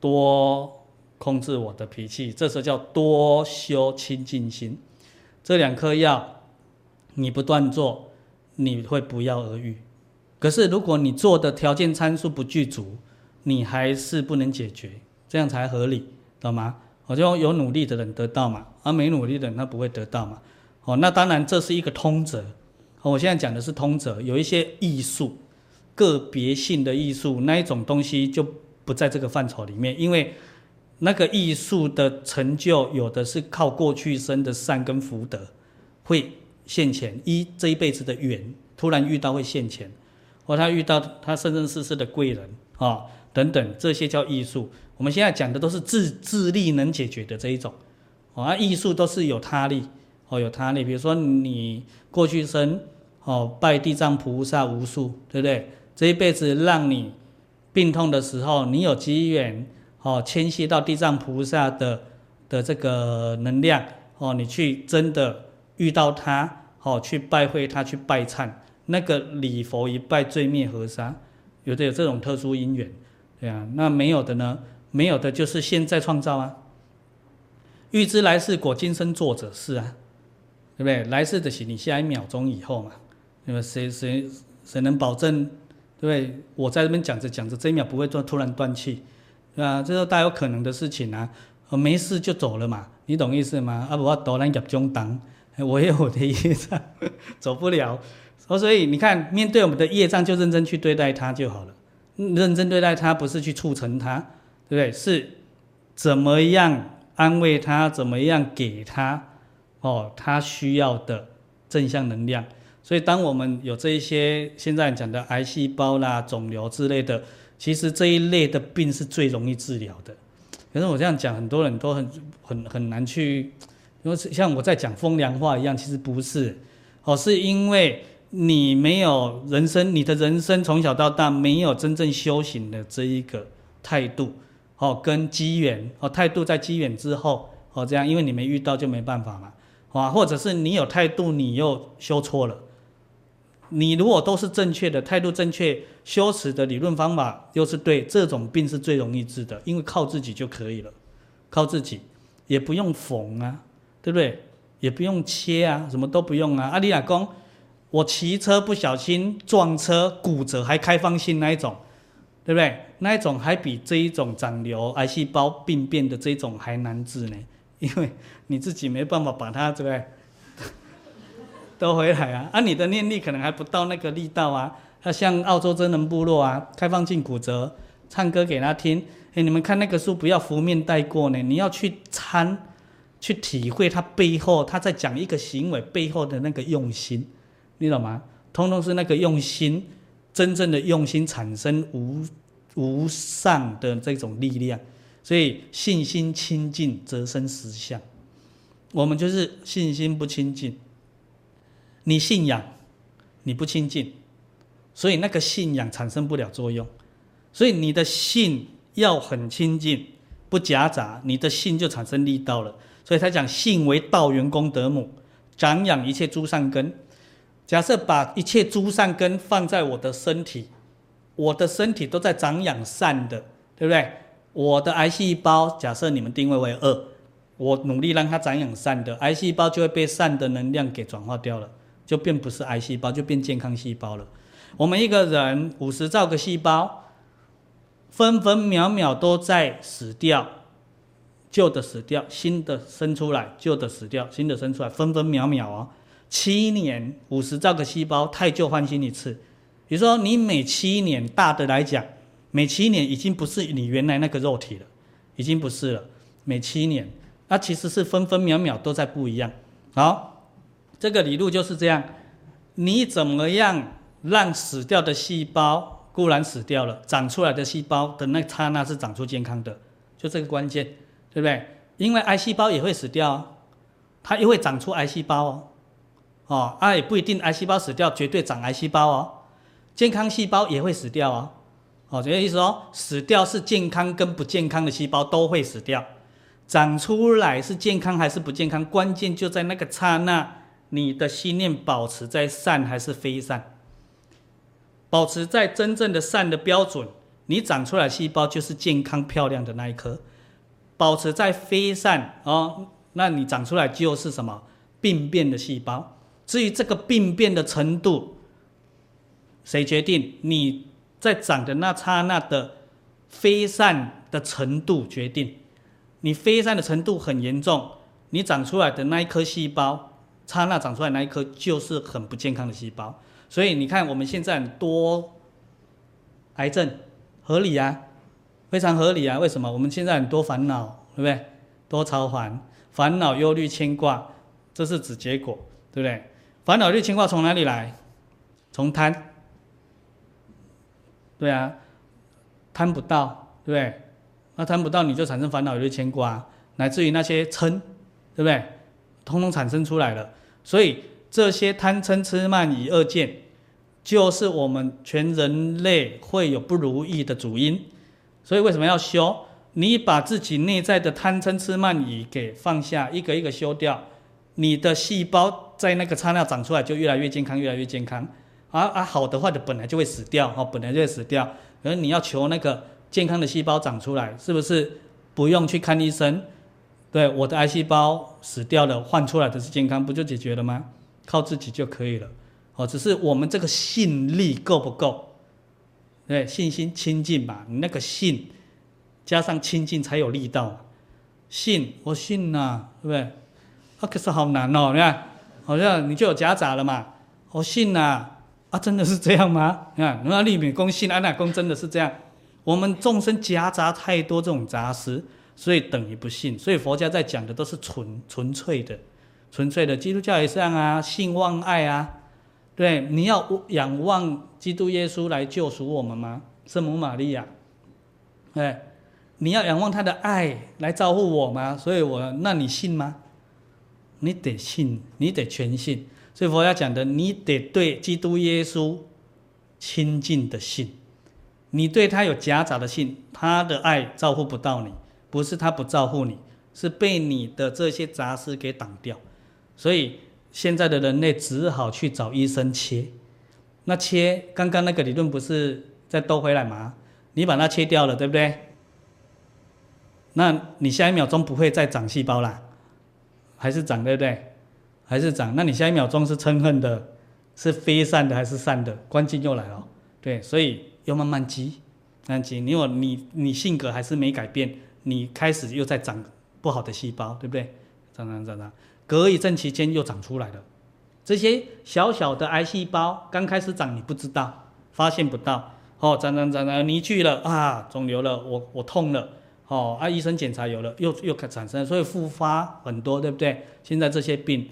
多控制我的脾气，这时候叫多修清净心。这两颗药，你不断做，你会不药而愈。可是如果你做的条件参数不具足，你还是不能解决，这样才合理，懂吗？我就有努力的人得到嘛，而没努力的人他不会得到嘛。哦，那当然这是一个通则。我现在讲的是通则，有一些艺术。个别性的艺术那一种东西就不在这个范畴里面，因为那个艺术的成就有的是靠过去生的善跟福德会现前，一这一辈子的缘突然遇到会现前，或他遇到他生生世世的贵人啊、等等，这些叫艺术。我们现在讲的都是自自力能解决的这一种，啊艺术都是有他力哦，有他力，比如说你过去生哦拜地藏菩萨无数，对不对？这一辈子让你病痛的时候，你有机缘哦，迁徙到地藏菩萨的的这个能量哦，你去真的遇到他哦，去拜会他，去拜忏，那个礼佛一拜，罪灭河沙，有的有这种特殊因缘，对啊，那没有的呢？没有的就是现在创造啊，预知来世果，今生做者是啊，对不对？来世的是你下一秒钟以后嘛，那么谁谁谁能保证？对，我在这边讲着讲着，这一秒不会断突然断气，啊？这是大有可能的事情啊。没事就走了嘛，你懂意思吗？啊，不我多难入中档，我有我的业障，走不了。所以你看，面对我们的业障，就认真去对待它就好了。认真对待它，不是去促成它，对不对？是怎么样安慰他，怎么样给他哦他需要的正向能量。所以，当我们有这一些现在讲的癌细胞啦、肿瘤之类的，其实这一类的病是最容易治疗的。可是我这样讲，很多人都很很很难去，因为像我在讲风凉话一样，其实不是，哦，是因为你没有人生，你的人生从小到大没有真正修行的这一个态度，哦，跟机缘，哦，态度在机缘之后，哦，这样，因为你没遇到就没办法嘛，啊，或者是你有态度，你又修错了。你如果都是正确的态度，正确修持的理论方法又是对，这种病是最容易治的，因为靠自己就可以了，靠自己也不用缝啊，对不对？也不用切啊，什么都不用啊。阿里亚公，我骑车不小心撞车骨折还开放性那一种，对不对？那一种还比这一种长瘤癌细胞病变的这种还难治呢，因为你自己没办法把它，对不对？都回来啊！啊，你的念力可能还不到那个力道啊。他像澳洲真人部落啊，开放性骨折，唱歌给他听。哎，你们看那个书，不要拂面带过呢。你要去参，去体会他背后，他在讲一个行为背后的那个用心，你懂吗？通通是那个用心，真正的用心产生无无上的这种力量。所以信心清净则生实相。我们就是信心不清净。你信仰，你不亲近，所以那个信仰产生不了作用。所以你的信要很亲近，不夹杂，你的信就产生力道了。所以他讲信为道源功德母，长养一切诸善根。假设把一切诸善根放在我的身体，我的身体都在长养善的，对不对？我的癌细胞，假设你们定位为恶，我努力让它长养善的，癌细胞就会被善的能量给转化掉了。就变不是癌细胞，就变健康细胞了。我们一个人五十兆个细胞，分分秒秒都在死掉，旧的死掉，新的生出来，旧的死掉，新的生出来，分分秒秒啊。七年五十兆个细胞，太旧换新一次。比如说，你每七年大的来讲，每七年已经不是你原来那个肉体了，已经不是了。每七年，那其实是分分秒秒都在不一样。好。这个理路就是这样，你怎么样让死掉的细胞固然死掉了，长出来的细胞的那刹那是长出健康的，就这个关键，对不对？因为癌细胞也会死掉，它也会长出癌细胞哦，哦，啊也不一定癌细胞死掉绝对长癌细胞哦，健康细胞也会死掉哦，哦，这个意思哦，死掉是健康跟不健康的细胞都会死掉，长出来是健康还是不健康，关键就在那个刹那。你的心念保持在善还是非善？保持在真正的善的标准，你长出来细胞就是健康漂亮的那一颗；保持在非善哦，那你长出来就是什么病变的细胞。至于这个病变的程度，谁决定？你在长的那刹那的非善的程度决定。你非善的程度很严重，你长出来的那一颗细胞。刹那长出来那一颗就是很不健康的细胞，所以你看我们现在很多癌症合理啊，非常合理啊。为什么？我们现在很多烦恼，对不对？多操烦，烦恼、忧虑、牵挂，这是指结果，对不对？烦恼、忧虑、牵挂从哪里来？从贪。对啊，贪不到，对不对？那贪不到你就产生烦恼、忧虑、牵挂，乃至于那些嗔，对不对？通通产生出来了，所以这些贪嗔痴慢疑二见，就是我们全人类会有不如意的主因。所以为什么要修？你把自己内在的贪嗔痴慢疑给放下，一个一个修掉，你的细胞在那个刹那长出来就越来越健康，越来越健康。啊啊，好的坏的本来就会死掉，哦，本来就会死掉。而你要求那个健康的细胞长出来，是不是不用去看医生？对，我的癌细胞死掉了，换出来的是健康，不就解决了吗？靠自己就可以了。哦，只是我们这个信力够不够？对，信心清净嘛，你那个信加上清净才有力道。信，我信呐、啊，对不对？啊，可是好难哦，你看，好像你就有夹杂了嘛。我信呐，啊，真的是这样吗？你看，那立美公信，安那公真的是这样？我们众生夹杂太多这种杂事。所以等于不信。所以佛家在讲的都是纯纯粹的，纯粹的。基督教也是这样啊，信望爱啊，对，你要仰望基督耶稣来救赎我们吗？圣母玛利亚，对，你要仰望他的爱来照顾我吗？所以我，那你信吗？你得信，你得全信。所以佛家讲的，你得对基督耶稣亲近的信，你对他有夹杂的信，他的爱照顾不到你，不是他不照顾你，是被你的这些杂事给挡掉。所以现在的人类只好去找医生切。那切，刚刚那个理论不是再兜回来吗？你把它切掉了，对不对？那你下一秒钟不会再长细胞啦，还是长，对不对？还是长？那你下一秒钟是嗔恨的，是非善的还是善的？关键又来了，对，所以要慢慢积，慢慢积。你有你你性格还是没改变，你开始又在长不好的细胞，对不对？长长长长，隔一阵期间又长出来了。这些小小的癌细胞刚开始长，你不知道，发现不到，哦，长长长长，你去了啊，肿瘤了，我我痛了。哦，啊，医生检查有了，又又产生，所以复发很多，对不对？现在这些病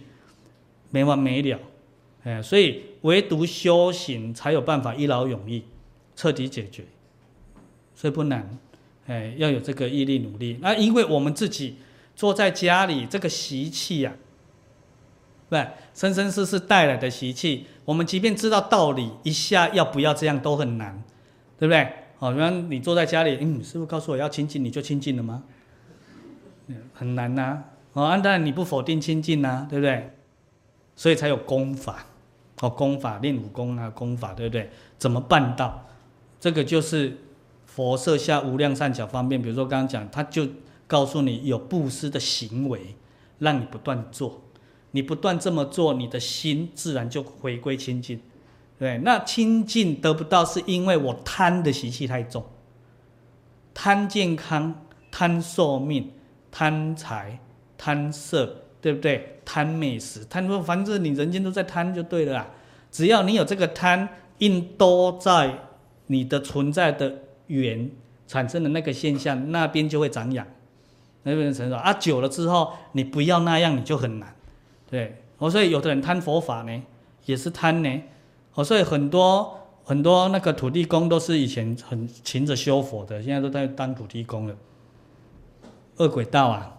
没完没了，哎，所以唯独修行才有办法一劳永逸，彻底解决，所以不难，哎，要有这个毅力努力。那因为我们自己坐在家里，这个习气呀，对，生生世世带来的习气，我们即便知道道理，一下要不要这样都很难，对不对？好，比方你坐在家里，嗯，师傅告诉我要清净，你就清净了吗？很难呐、啊。哦，当然你不否定清净呐，对不对？所以才有功法，哦，功法练武功啊，功法，对不对？怎么办到？这个就是佛设下无量善巧方便。比如说刚刚讲，他就告诉你有布施的行为，让你不断做，你不断这么做，你的心自然就回归清净。对，那清净得不到，是因为我贪的习气太重，贪健康、贪寿命、贪财、贪色，对不对？贪美食，贪说，反正你人间都在贪就对了啦。只要你有这个贪，因都在你的存在的缘产生的那个现象，那边就会长养，那边成熟啊。久了之后，你不要那样，你就很难。对，我所以有的人贪佛法呢，也是贪呢。哦，所以很多很多那个土地公都是以前很勤着修佛的，现在都在当土地公了。恶鬼道啊，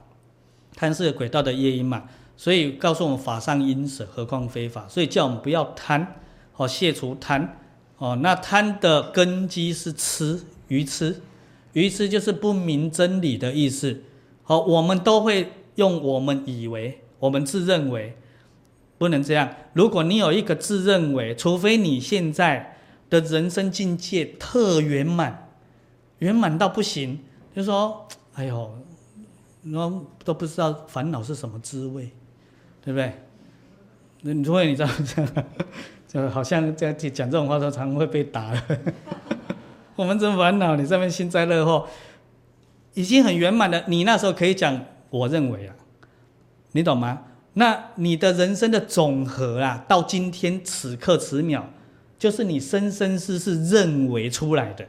贪是鬼道的业因嘛，所以告诉我们法上应舍，何况非法，所以叫我们不要贪，哦，卸除贪，哦，那贪的根基是痴，愚痴，愚痴就是不明真理的意思。好，我们都会用我们以为，我们自认为。不能这样。如果你有一个自认为，除非你现在的人生境界特圆满，圆满到不行，就说：“哎呦，那都不知道烦恼是什么滋味，对不对？”那除非你知道这样，就好像在讲这种话的时候，常常会被打了。我们真烦恼，你这边幸灾乐祸，已经很圆满了。你那时候可以讲，我认为啊，你懂吗？那你的人生的总和啊，到今天此刻此秒，就是你生生世世认为出来的。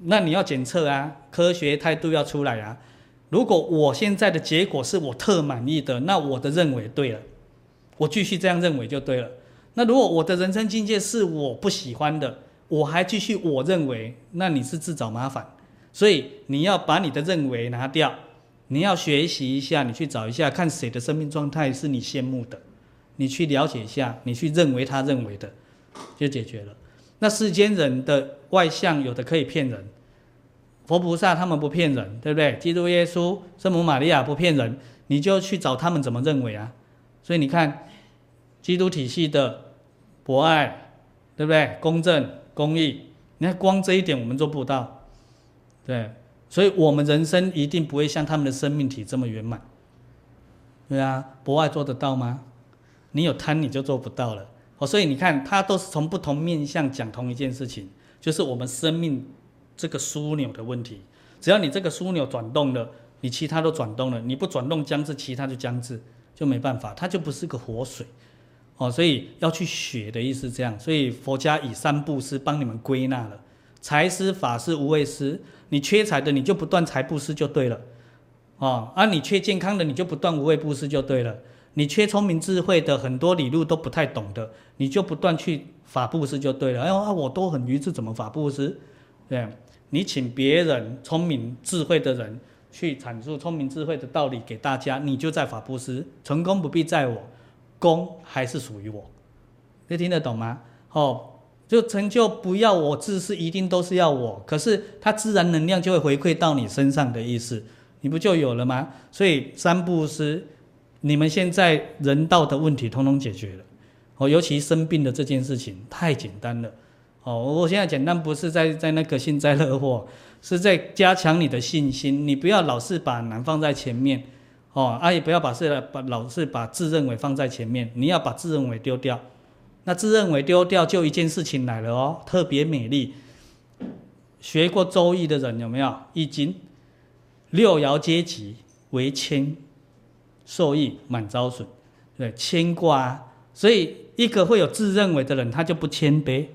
那你要检测啊，科学态度要出来啊。如果我现在的结果是我特满意的，那我的认为对了，我继续这样认为就对了。那如果我的人生境界是我不喜欢的，我还继续我认为，那你是自找麻烦。所以你要把你的认为拿掉。你要学习一下，你去找一下，看谁的生命状态是你羡慕的，你去了解一下，你去认为他认为的，就解决了。那世间人的外相有的可以骗人，佛菩萨他们不骗人，对不对？基督耶稣、圣母玛利亚不骗人，你就去找他们怎么认为啊？所以你看，基督体系的博爱，对不对？公正、公益，你看光这一点我们做不到，对。所以我们人生一定不会像他们的生命体这么圆满，对啊，博爱做得到吗？你有贪你就做不到了。哦，所以你看，他都是从不同面向讲同一件事情，就是我们生命这个枢纽的问题。只要你这个枢纽转动了，你其他都转动了；你不转动僵滞，其他就僵滞，就没办法，它就不是个活水。哦，所以要去学的意思这样。所以佛家以三布施帮你们归纳了。财施、法施、无畏施，你缺财的，你就不断财布施就对了。哦，啊，你缺健康的，你就不断无畏布施就对了。你缺聪明智慧的，很多理路都不太懂的，你就不断去法布施就对了。哎呦啊，我都很愚痴，怎么法布施？对，你请别人聪明智慧的人去阐述聪明智慧的道理给大家，你就在法布施，成功不必在我，功还是属于我。你听得懂吗？哦，就成就不要我自私，一定都是要我。可是它自然能量就会回馈到你身上的意思，你不就有了吗？所以三布施。你们现在人道的问题通通解决了，哦，尤其生病的这件事情太简单了，哦，我现在简单不是在在那个幸灾乐祸，是在加强你的信心。你不要老是把难放在前面，哦，啊也不要把是把老是把自认为放在前面，你要把自认为丢掉。那自认为丢掉，就一件事情来了哦，特别美丽。学过周易的人有没有？易经六爻阶级为谦。受益满遭损，对，谦挂，所以一个会有自认为的人，他就不谦卑，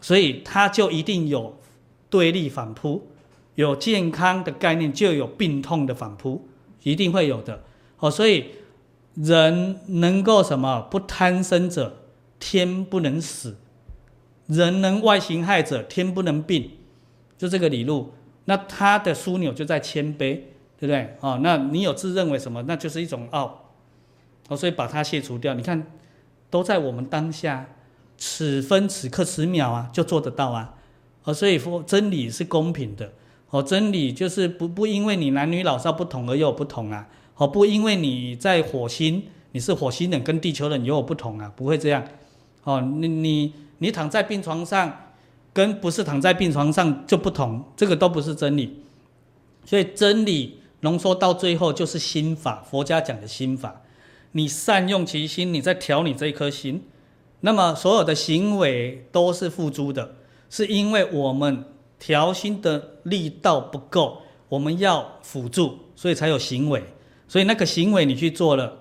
所以他就一定有对立反扑，有健康的概念，就有病痛的反扑，一定会有的。哦，所以人能够什么？不贪生者，天不能死；人能外形害者，天不能病。就这个理路，那他的枢纽就在谦卑。对不对？哦，那你有自认为什么？那就是一种傲，哦，所以把它卸除掉。你看，都在我们当下，此分此刻此秒啊，就做得到啊。哦，所以说真理是公平的。哦，真理就是不不因为你男女老少不同而有不同啊。哦，不因为你在火星，你是火星人跟地球人又有不同啊，不会这样。哦，你你你躺在病床上，跟不是躺在病床上就不同，这个都不是真理。所以真理。浓缩到最后就是心法，佛家讲的心法。你善用其心，你在调你这一颗心，那么所有的行为都是付诸的，是因为我们调心的力道不够，我们要辅助，所以才有行为。所以那个行为你去做了，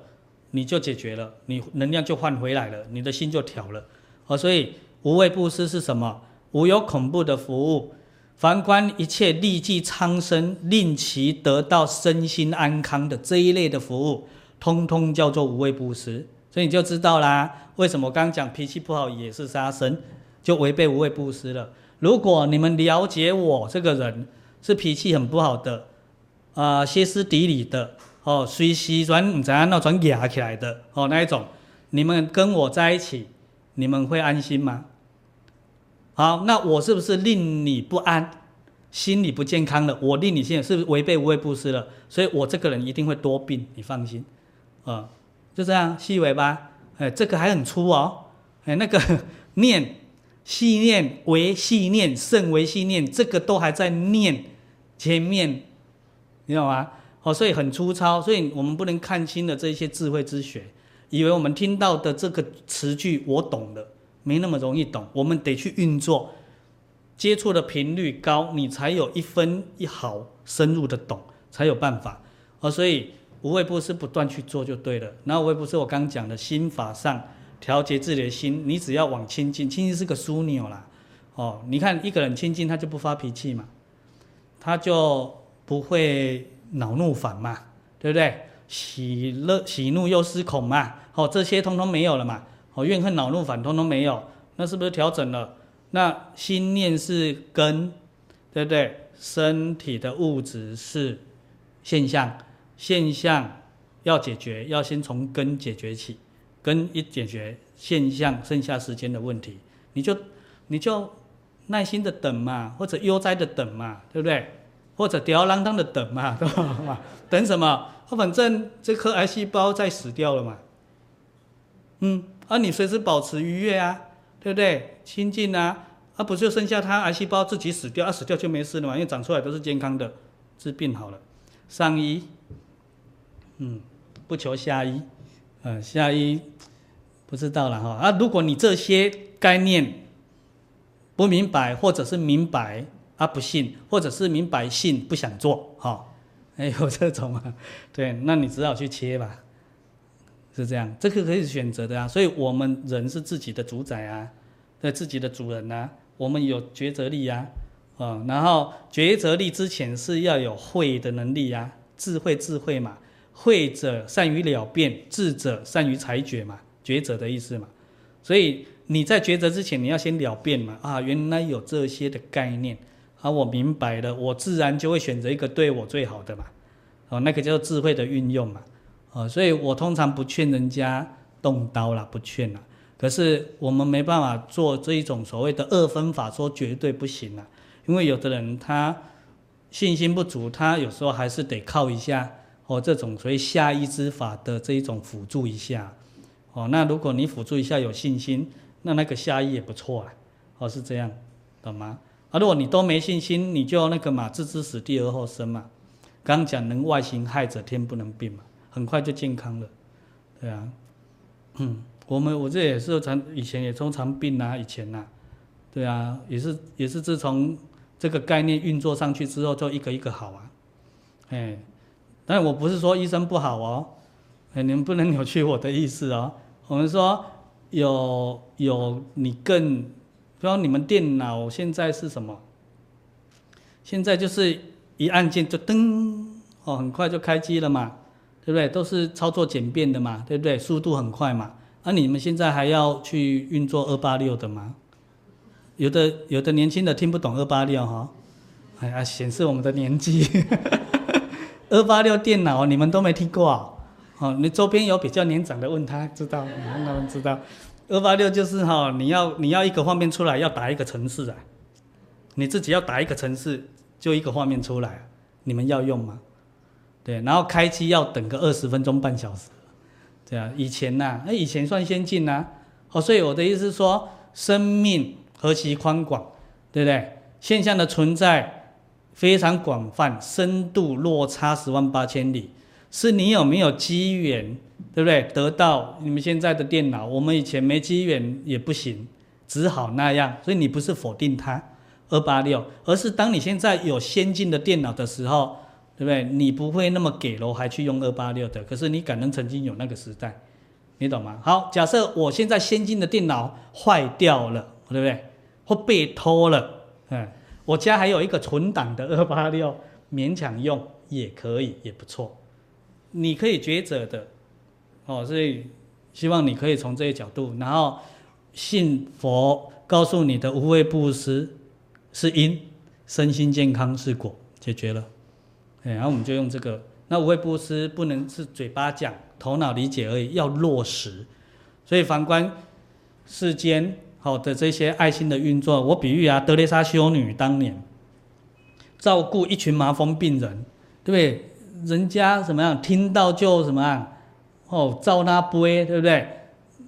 你就解决了，你能量就换回来了，你的心就调了。哦，所以无畏布施是什么？无有恐怖的服务。凡观一切利济苍生，令其得到身心安康的这一类的服务，通通叫做无畏布施。所以你就知道啦，为什么刚刚讲脾气不好也是杀生，就违背无畏布施了。如果你们了解我这个人是脾气很不好的，啊、呃，歇斯底里的，哦，随时转唔知按怎转压起来的，哦，那一种，你们跟我在一起，你们会安心吗？好，那我是不是令你不安，心理不健康了？我令你现在是不是违背无畏布施了？所以我这个人一定会多病，你放心，啊，就这样细尾吧。哎，这个还很粗哦。哎，那个 念细念为细念胜为细念，这个都还在念前面，你懂吗？哦，所以很粗糙，所以我们不能看清了这些智慧之学，以为我们听到的这个词句我懂了。没那么容易懂，我们得去运作，接触的频率高，你才有一分一毫深入的懂，才有办法。哦，所以无畏布施不断去做就对了。那无畏布施我刚讲的心法上调节自己的心，你只要往清净，清净是个枢纽啦。哦，你看一个人清净，他就不发脾气嘛，他就不会恼怒烦嘛，对不对？喜乐喜怒又思恐嘛，哦，这些通通没有了嘛。哦，怨恨恼怒烦通通没有，那是不是调整了？那心念是根，对不对？身体的物质是现象，现象要解决，要先从根解决起，跟一解决，现象剩下时间的问题，你就你就耐心的等嘛，或者悠哉的等嘛，对不对？或者吊儿郎当的等嘛，对吧？等什么？反正这颗癌细胞在死掉了嘛，嗯。啊、你随时保持愉悦啊，对不对？亲近啊，啊、不就剩下它癌细胞自己死掉，啊死掉就没事了嘛，因为长出来都是健康的，治病好了。上医，嗯，不求下医，呃，下一不知道了哈。啊，如果你这些概念不明白，或者是明白啊不信，或者是明白信不想做，哈、哦，哎有这种啊，对，那你只好去切吧。是这样，这个可以选择的啊，所以我们人是自己的主宰啊，对自己的主人啊，我们有抉择力呀，啊，然后抉择力之前是要有慧的能力呀，智慧智慧嘛，会者善于了辨，智者善于裁决嘛，抉择的意思嘛。所以你在抉择之前，你要先了辨嘛。啊，原来有这些的概念，啊，我明白了，我自然就会选择一个对我最好的嘛。哦，那个叫做智慧的运用嘛。哦，所以我通常不劝人家动刀啦，不劝啦。可是我们没办法做这一种所谓的二分法，说绝对不行啦。因为有的人他信心不足，他有时候还是得靠一下哦，这种所以下依之法的这一种辅助一下。哦，那如果你辅助一下有信心，那那个下依也不错啊。哦，是这样，懂吗？啊，如果你都没信心，你就那个嘛，置之死地而后生嘛。刚讲能外行害者，天不能病嘛，很快就健康了，对啊。嗯，我们我这也是常以前也经常病啊，以前呐、啊，对啊，也是也是自从这个概念运作上去之后，就一个一个好啊。哎，但我不是说医生不好哦，哎，你们不能扭曲我的意思哦。我们说有有你更，比方你们电脑现在是什么？现在就是一按键就噔哦，很快就开机了嘛，对不对？都是操作简便的嘛，对不对？速度很快嘛。那、你们现在还要去运作二八六的吗？有的有的年轻的听不懂二八六哈，哎呀，显示我们的年纪。二八六电脑你们都没听过啊？哦，你周边有比较年长的，问他知道，让他们知道，二八六就是哈，你要你要一个画面出来，要打一个程式啊，你自己要打一个程式，就一个画面出来，你们要用吗？对，然后开机要等个二十分钟半小时，对啊，以前呐，那以前算先进呐，哦，所以我的意思是说，生命何其宽广，对不对？现象的存在非常广泛，深度落差十万八千里。是你有没有机缘，对不对？得到你们现在的电脑，我们以前没机缘也不行，只好那样。所以你不是否定它二八六，而是当你现在有先进的电脑的时候，对不对？你不会那么给楼还去用二八六的。可是你感恩曾经有那个时代，你懂吗？好，假设我现在先进的电脑坏掉了，对不对？或被偷了，嗯，我家还有一个存档的二八六，勉强用也可以，也不错。你可以抉择的，哦，所以希望你可以从这个角度，然后信佛告诉你的无畏布施是因，身心健康是果，解决了。哎，然后我们就用这个，那无畏布施不能是嘴巴讲、头脑理解而已，要落实。所以反观世间好的这些爱心的运作，我比喻啊，德蕾莎修女当年照顾一群麻风病人，对不对？人家怎么样？听到就什么样？哦，照那杯，对不对？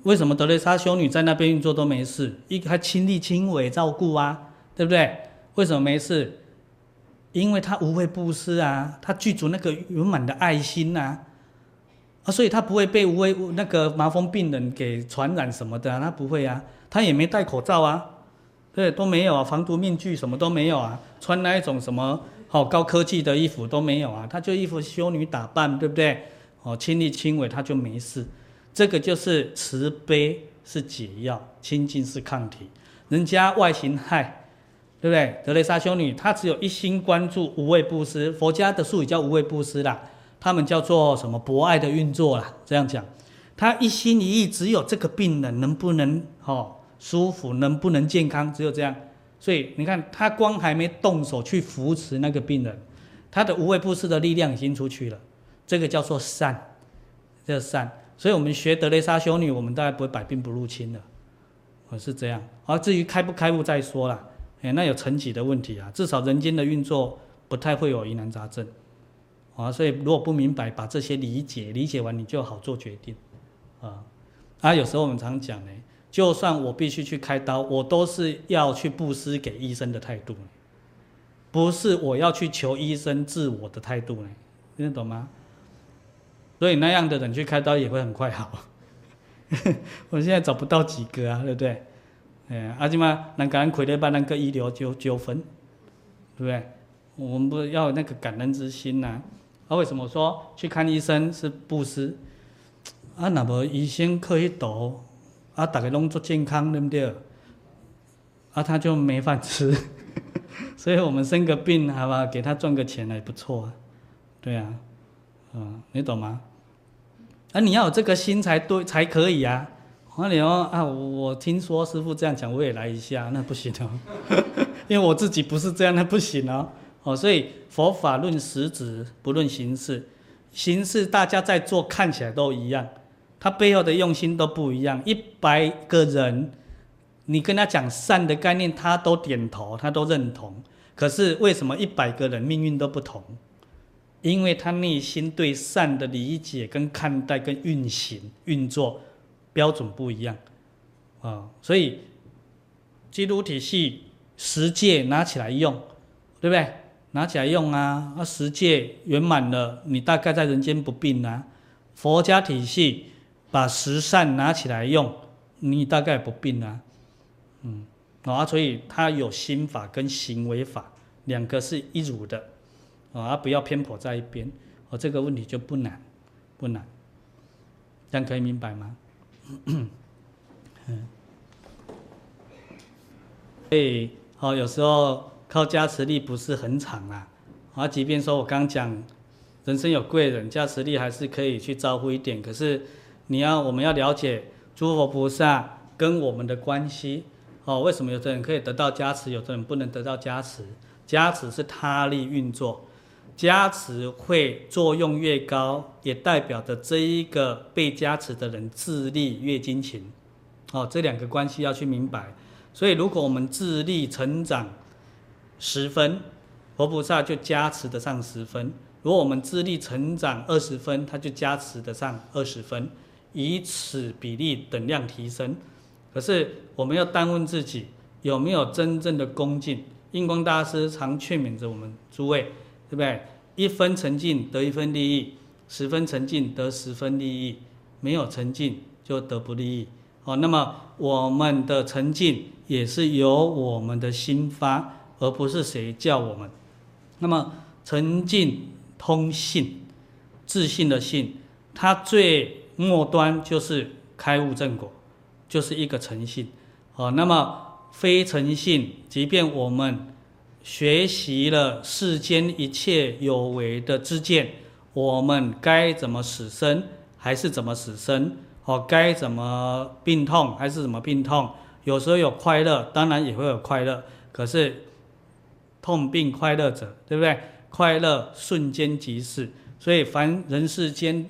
为什么德蕾莎修女在那边运作都没事？一个还亲力亲为照顾啊，对不对？为什么没事？因为她无畏布施啊，她具足那个圆满的爱心呐，啊，所以她不会被无畏那个麻风病人给传染什么的啊，她不会啊，他也没戴口罩啊，对，都没有啊，防毒面具什么都没有啊，穿那一种什么。好高科技的衣服都没有啊，他就一副修女打扮，对不对？哦，亲力亲为，他就没事。这个就是慈悲是解药，亲近是抗体。人家外形害，对不对？德雷莎修女她只有一心关注无畏布施，佛家的术语叫无畏布施啦，他们叫做什么博爱的运作啦，这样讲。他一心一意只有这个病人能不能哦舒服，能不能健康，只有这样。所以你看，他光还没动手去扶持那个病人，他的无畏布施的力量已经出去了，这个叫做善，叫善。所以我们学德蕾莎修女，我们大概不会百病不入侵的，我是这样。而至于开不开悟再说了，哎，那有层级的问题啊，至少人间的运作不太会有疑难杂症，啊，所以如果不明白，把这些理解，理解完你就好做决定，啊，啊，有时候我们常讲呢。就算我必须去开刀，我都是要去布施给医生的态度，不是我要去求医生治我的态度呢，听得懂吗？所以那样的人去开刀也会很快好。我现在找不到几个啊，对不对？哎，阿基玛，那感恩奎勒办那个医疗纠纠纷，对不对？我们不要有那个感恩之心呐、啊？啊，为什么说去看医生是布施？啊，那么医生可以读。啊，大家拢做健康，对不对？啊，他就没饭吃，所以我们生个病，好吧，给他赚个钱还不错啊，对啊，嗯，你懂吗？啊，你要有这个心才对，才可以啊。那你说啊，我听说师傅这样讲，我也来一下，那不行哦，因为我自己不是这样，那不行哦。哦，所以佛法论实质，不论形式，形式大家在做看起来都一样，他背后的用心都不一样。一百个人，你跟他讲善的概念，他都点头，他都认同。可是为什么一百个人命运都不同？因为他内心对善的理解、跟看待、跟运行、运作标准不一样啊，所以基督体系十戒拿起来用，对不对？拿起来用啊，那十戒圆满了，你大概在人间不病啊。佛家体系把十善拿起来用，你大概不病啊。嗯，啊，所以它有心法跟行为法两个是一组的。啊，不要偏颇在一边，哦，这个问题就不难，不难，这样可以明白吗？嗯，所以，哦，有时候靠加持力不是很长啊，啊，即便说我刚讲，人生有贵人，加持力还是可以去招呼一点，可是你要，我们要了解诸佛菩萨跟我们的关系，哦，为什么有的人可以得到加持，有的人不能得到加持？加持是他力运作。加持会作用越高，也代表着这一个被加持的人自力越精勤。哦，这两个关系要去明白。所以，如果我们自力成长十分，佛菩萨就加持得上十分；如果我们自力成长二十分，他就加持得上二十分，以此比例等量提升。可是，我们要单问自己有没有真正的恭敬。印光大师常劝勉着我们诸位。对不对？一分诚敬得一分利益，十分诚敬得十分利益，没有诚敬就得不利益。好，那么我们的诚敬也是由我们的心发，而不是谁叫我们。那么诚敬通信，自信的信，它最末端就是开悟正果，就是一个诚信。好，那么非诚信，即便我们。学习了世间一切有为的知见，我们该怎么死生，还是怎么死生？哦，该怎么病痛，还是怎么病痛？有时候有快乐，当然也会有快乐。可是痛并快乐者，对不对？快乐瞬间即逝，所以凡人世间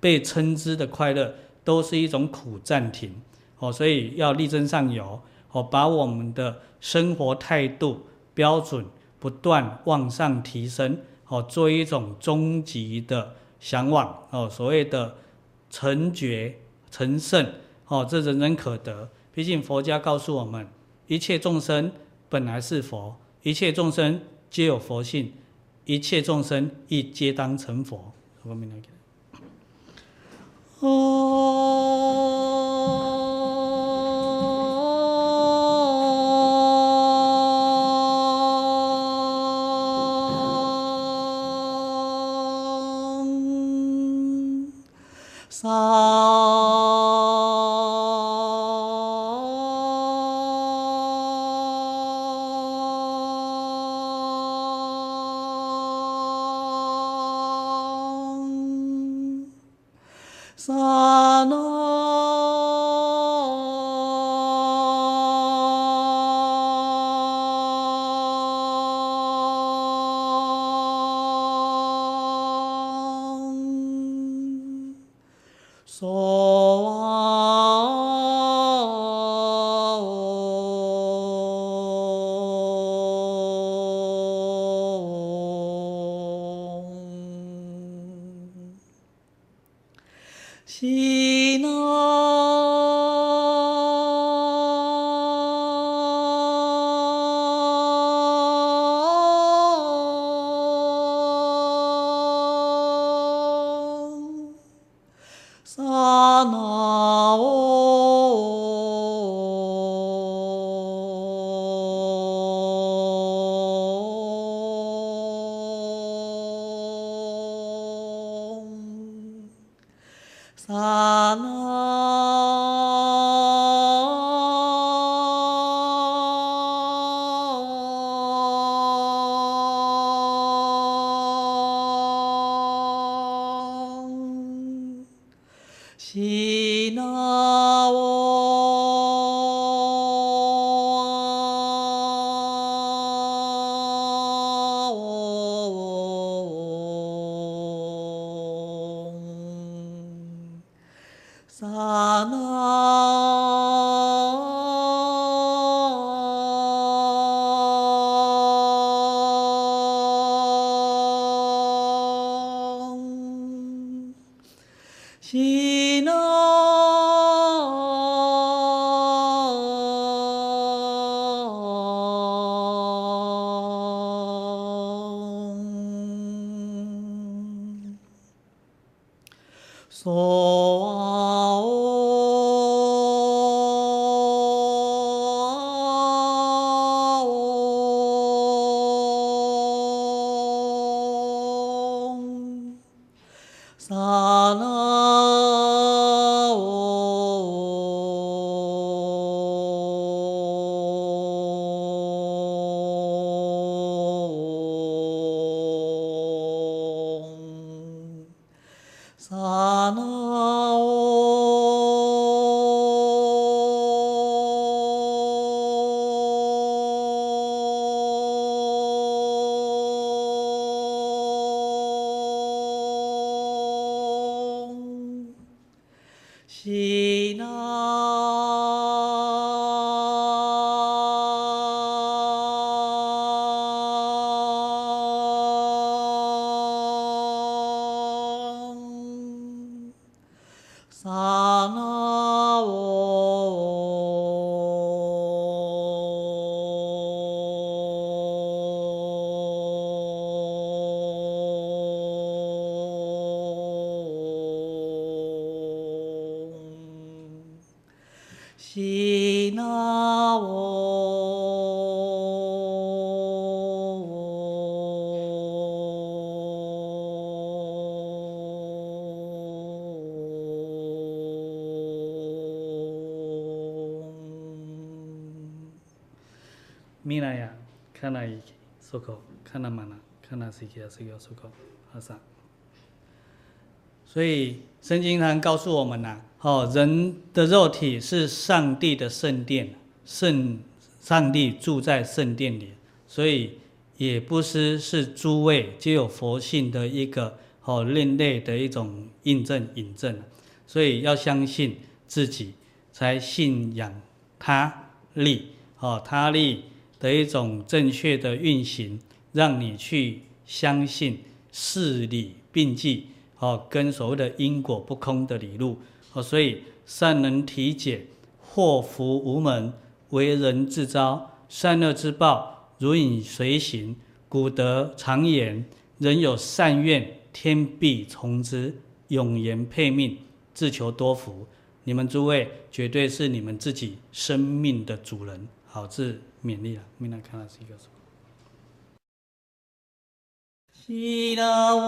被称之的快乐，都是一种苦暂停。哦，所以要力争上游，哦，把我们的生活态度。标准不断往上提升，哦，做一种终极的向往，哦，所谓的成觉成圣，哦，这人人可得。毕竟佛家告诉我们，一切众生本来是佛，一切众生皆有佛性，一切众生亦皆当成佛。啊一漱口，看那嘛呢？看那谁给谁要漱口，和尚。所以圣经上告诉我们呐，哦，人的肉体是上帝的圣殿，圣上帝住在圣殿里，所以也不失是诸位皆有佛性的一个哦另类的一种印证引证，所以要相信自己，才信仰他力，哦他力。的一种正确的运行，让你去相信事理并济，哦，跟所谓的因果不空的理路，哦，所以善能体解，祸福无门，为人自招，善恶之报如影随形。古德常言，人有善愿，天必从之，永言配命，自求多福。你们诸位绝对是你们自己生命的主人，好自。 မြင်နေတာမိနာခန္ဓာစီရောဆိုရှိတော်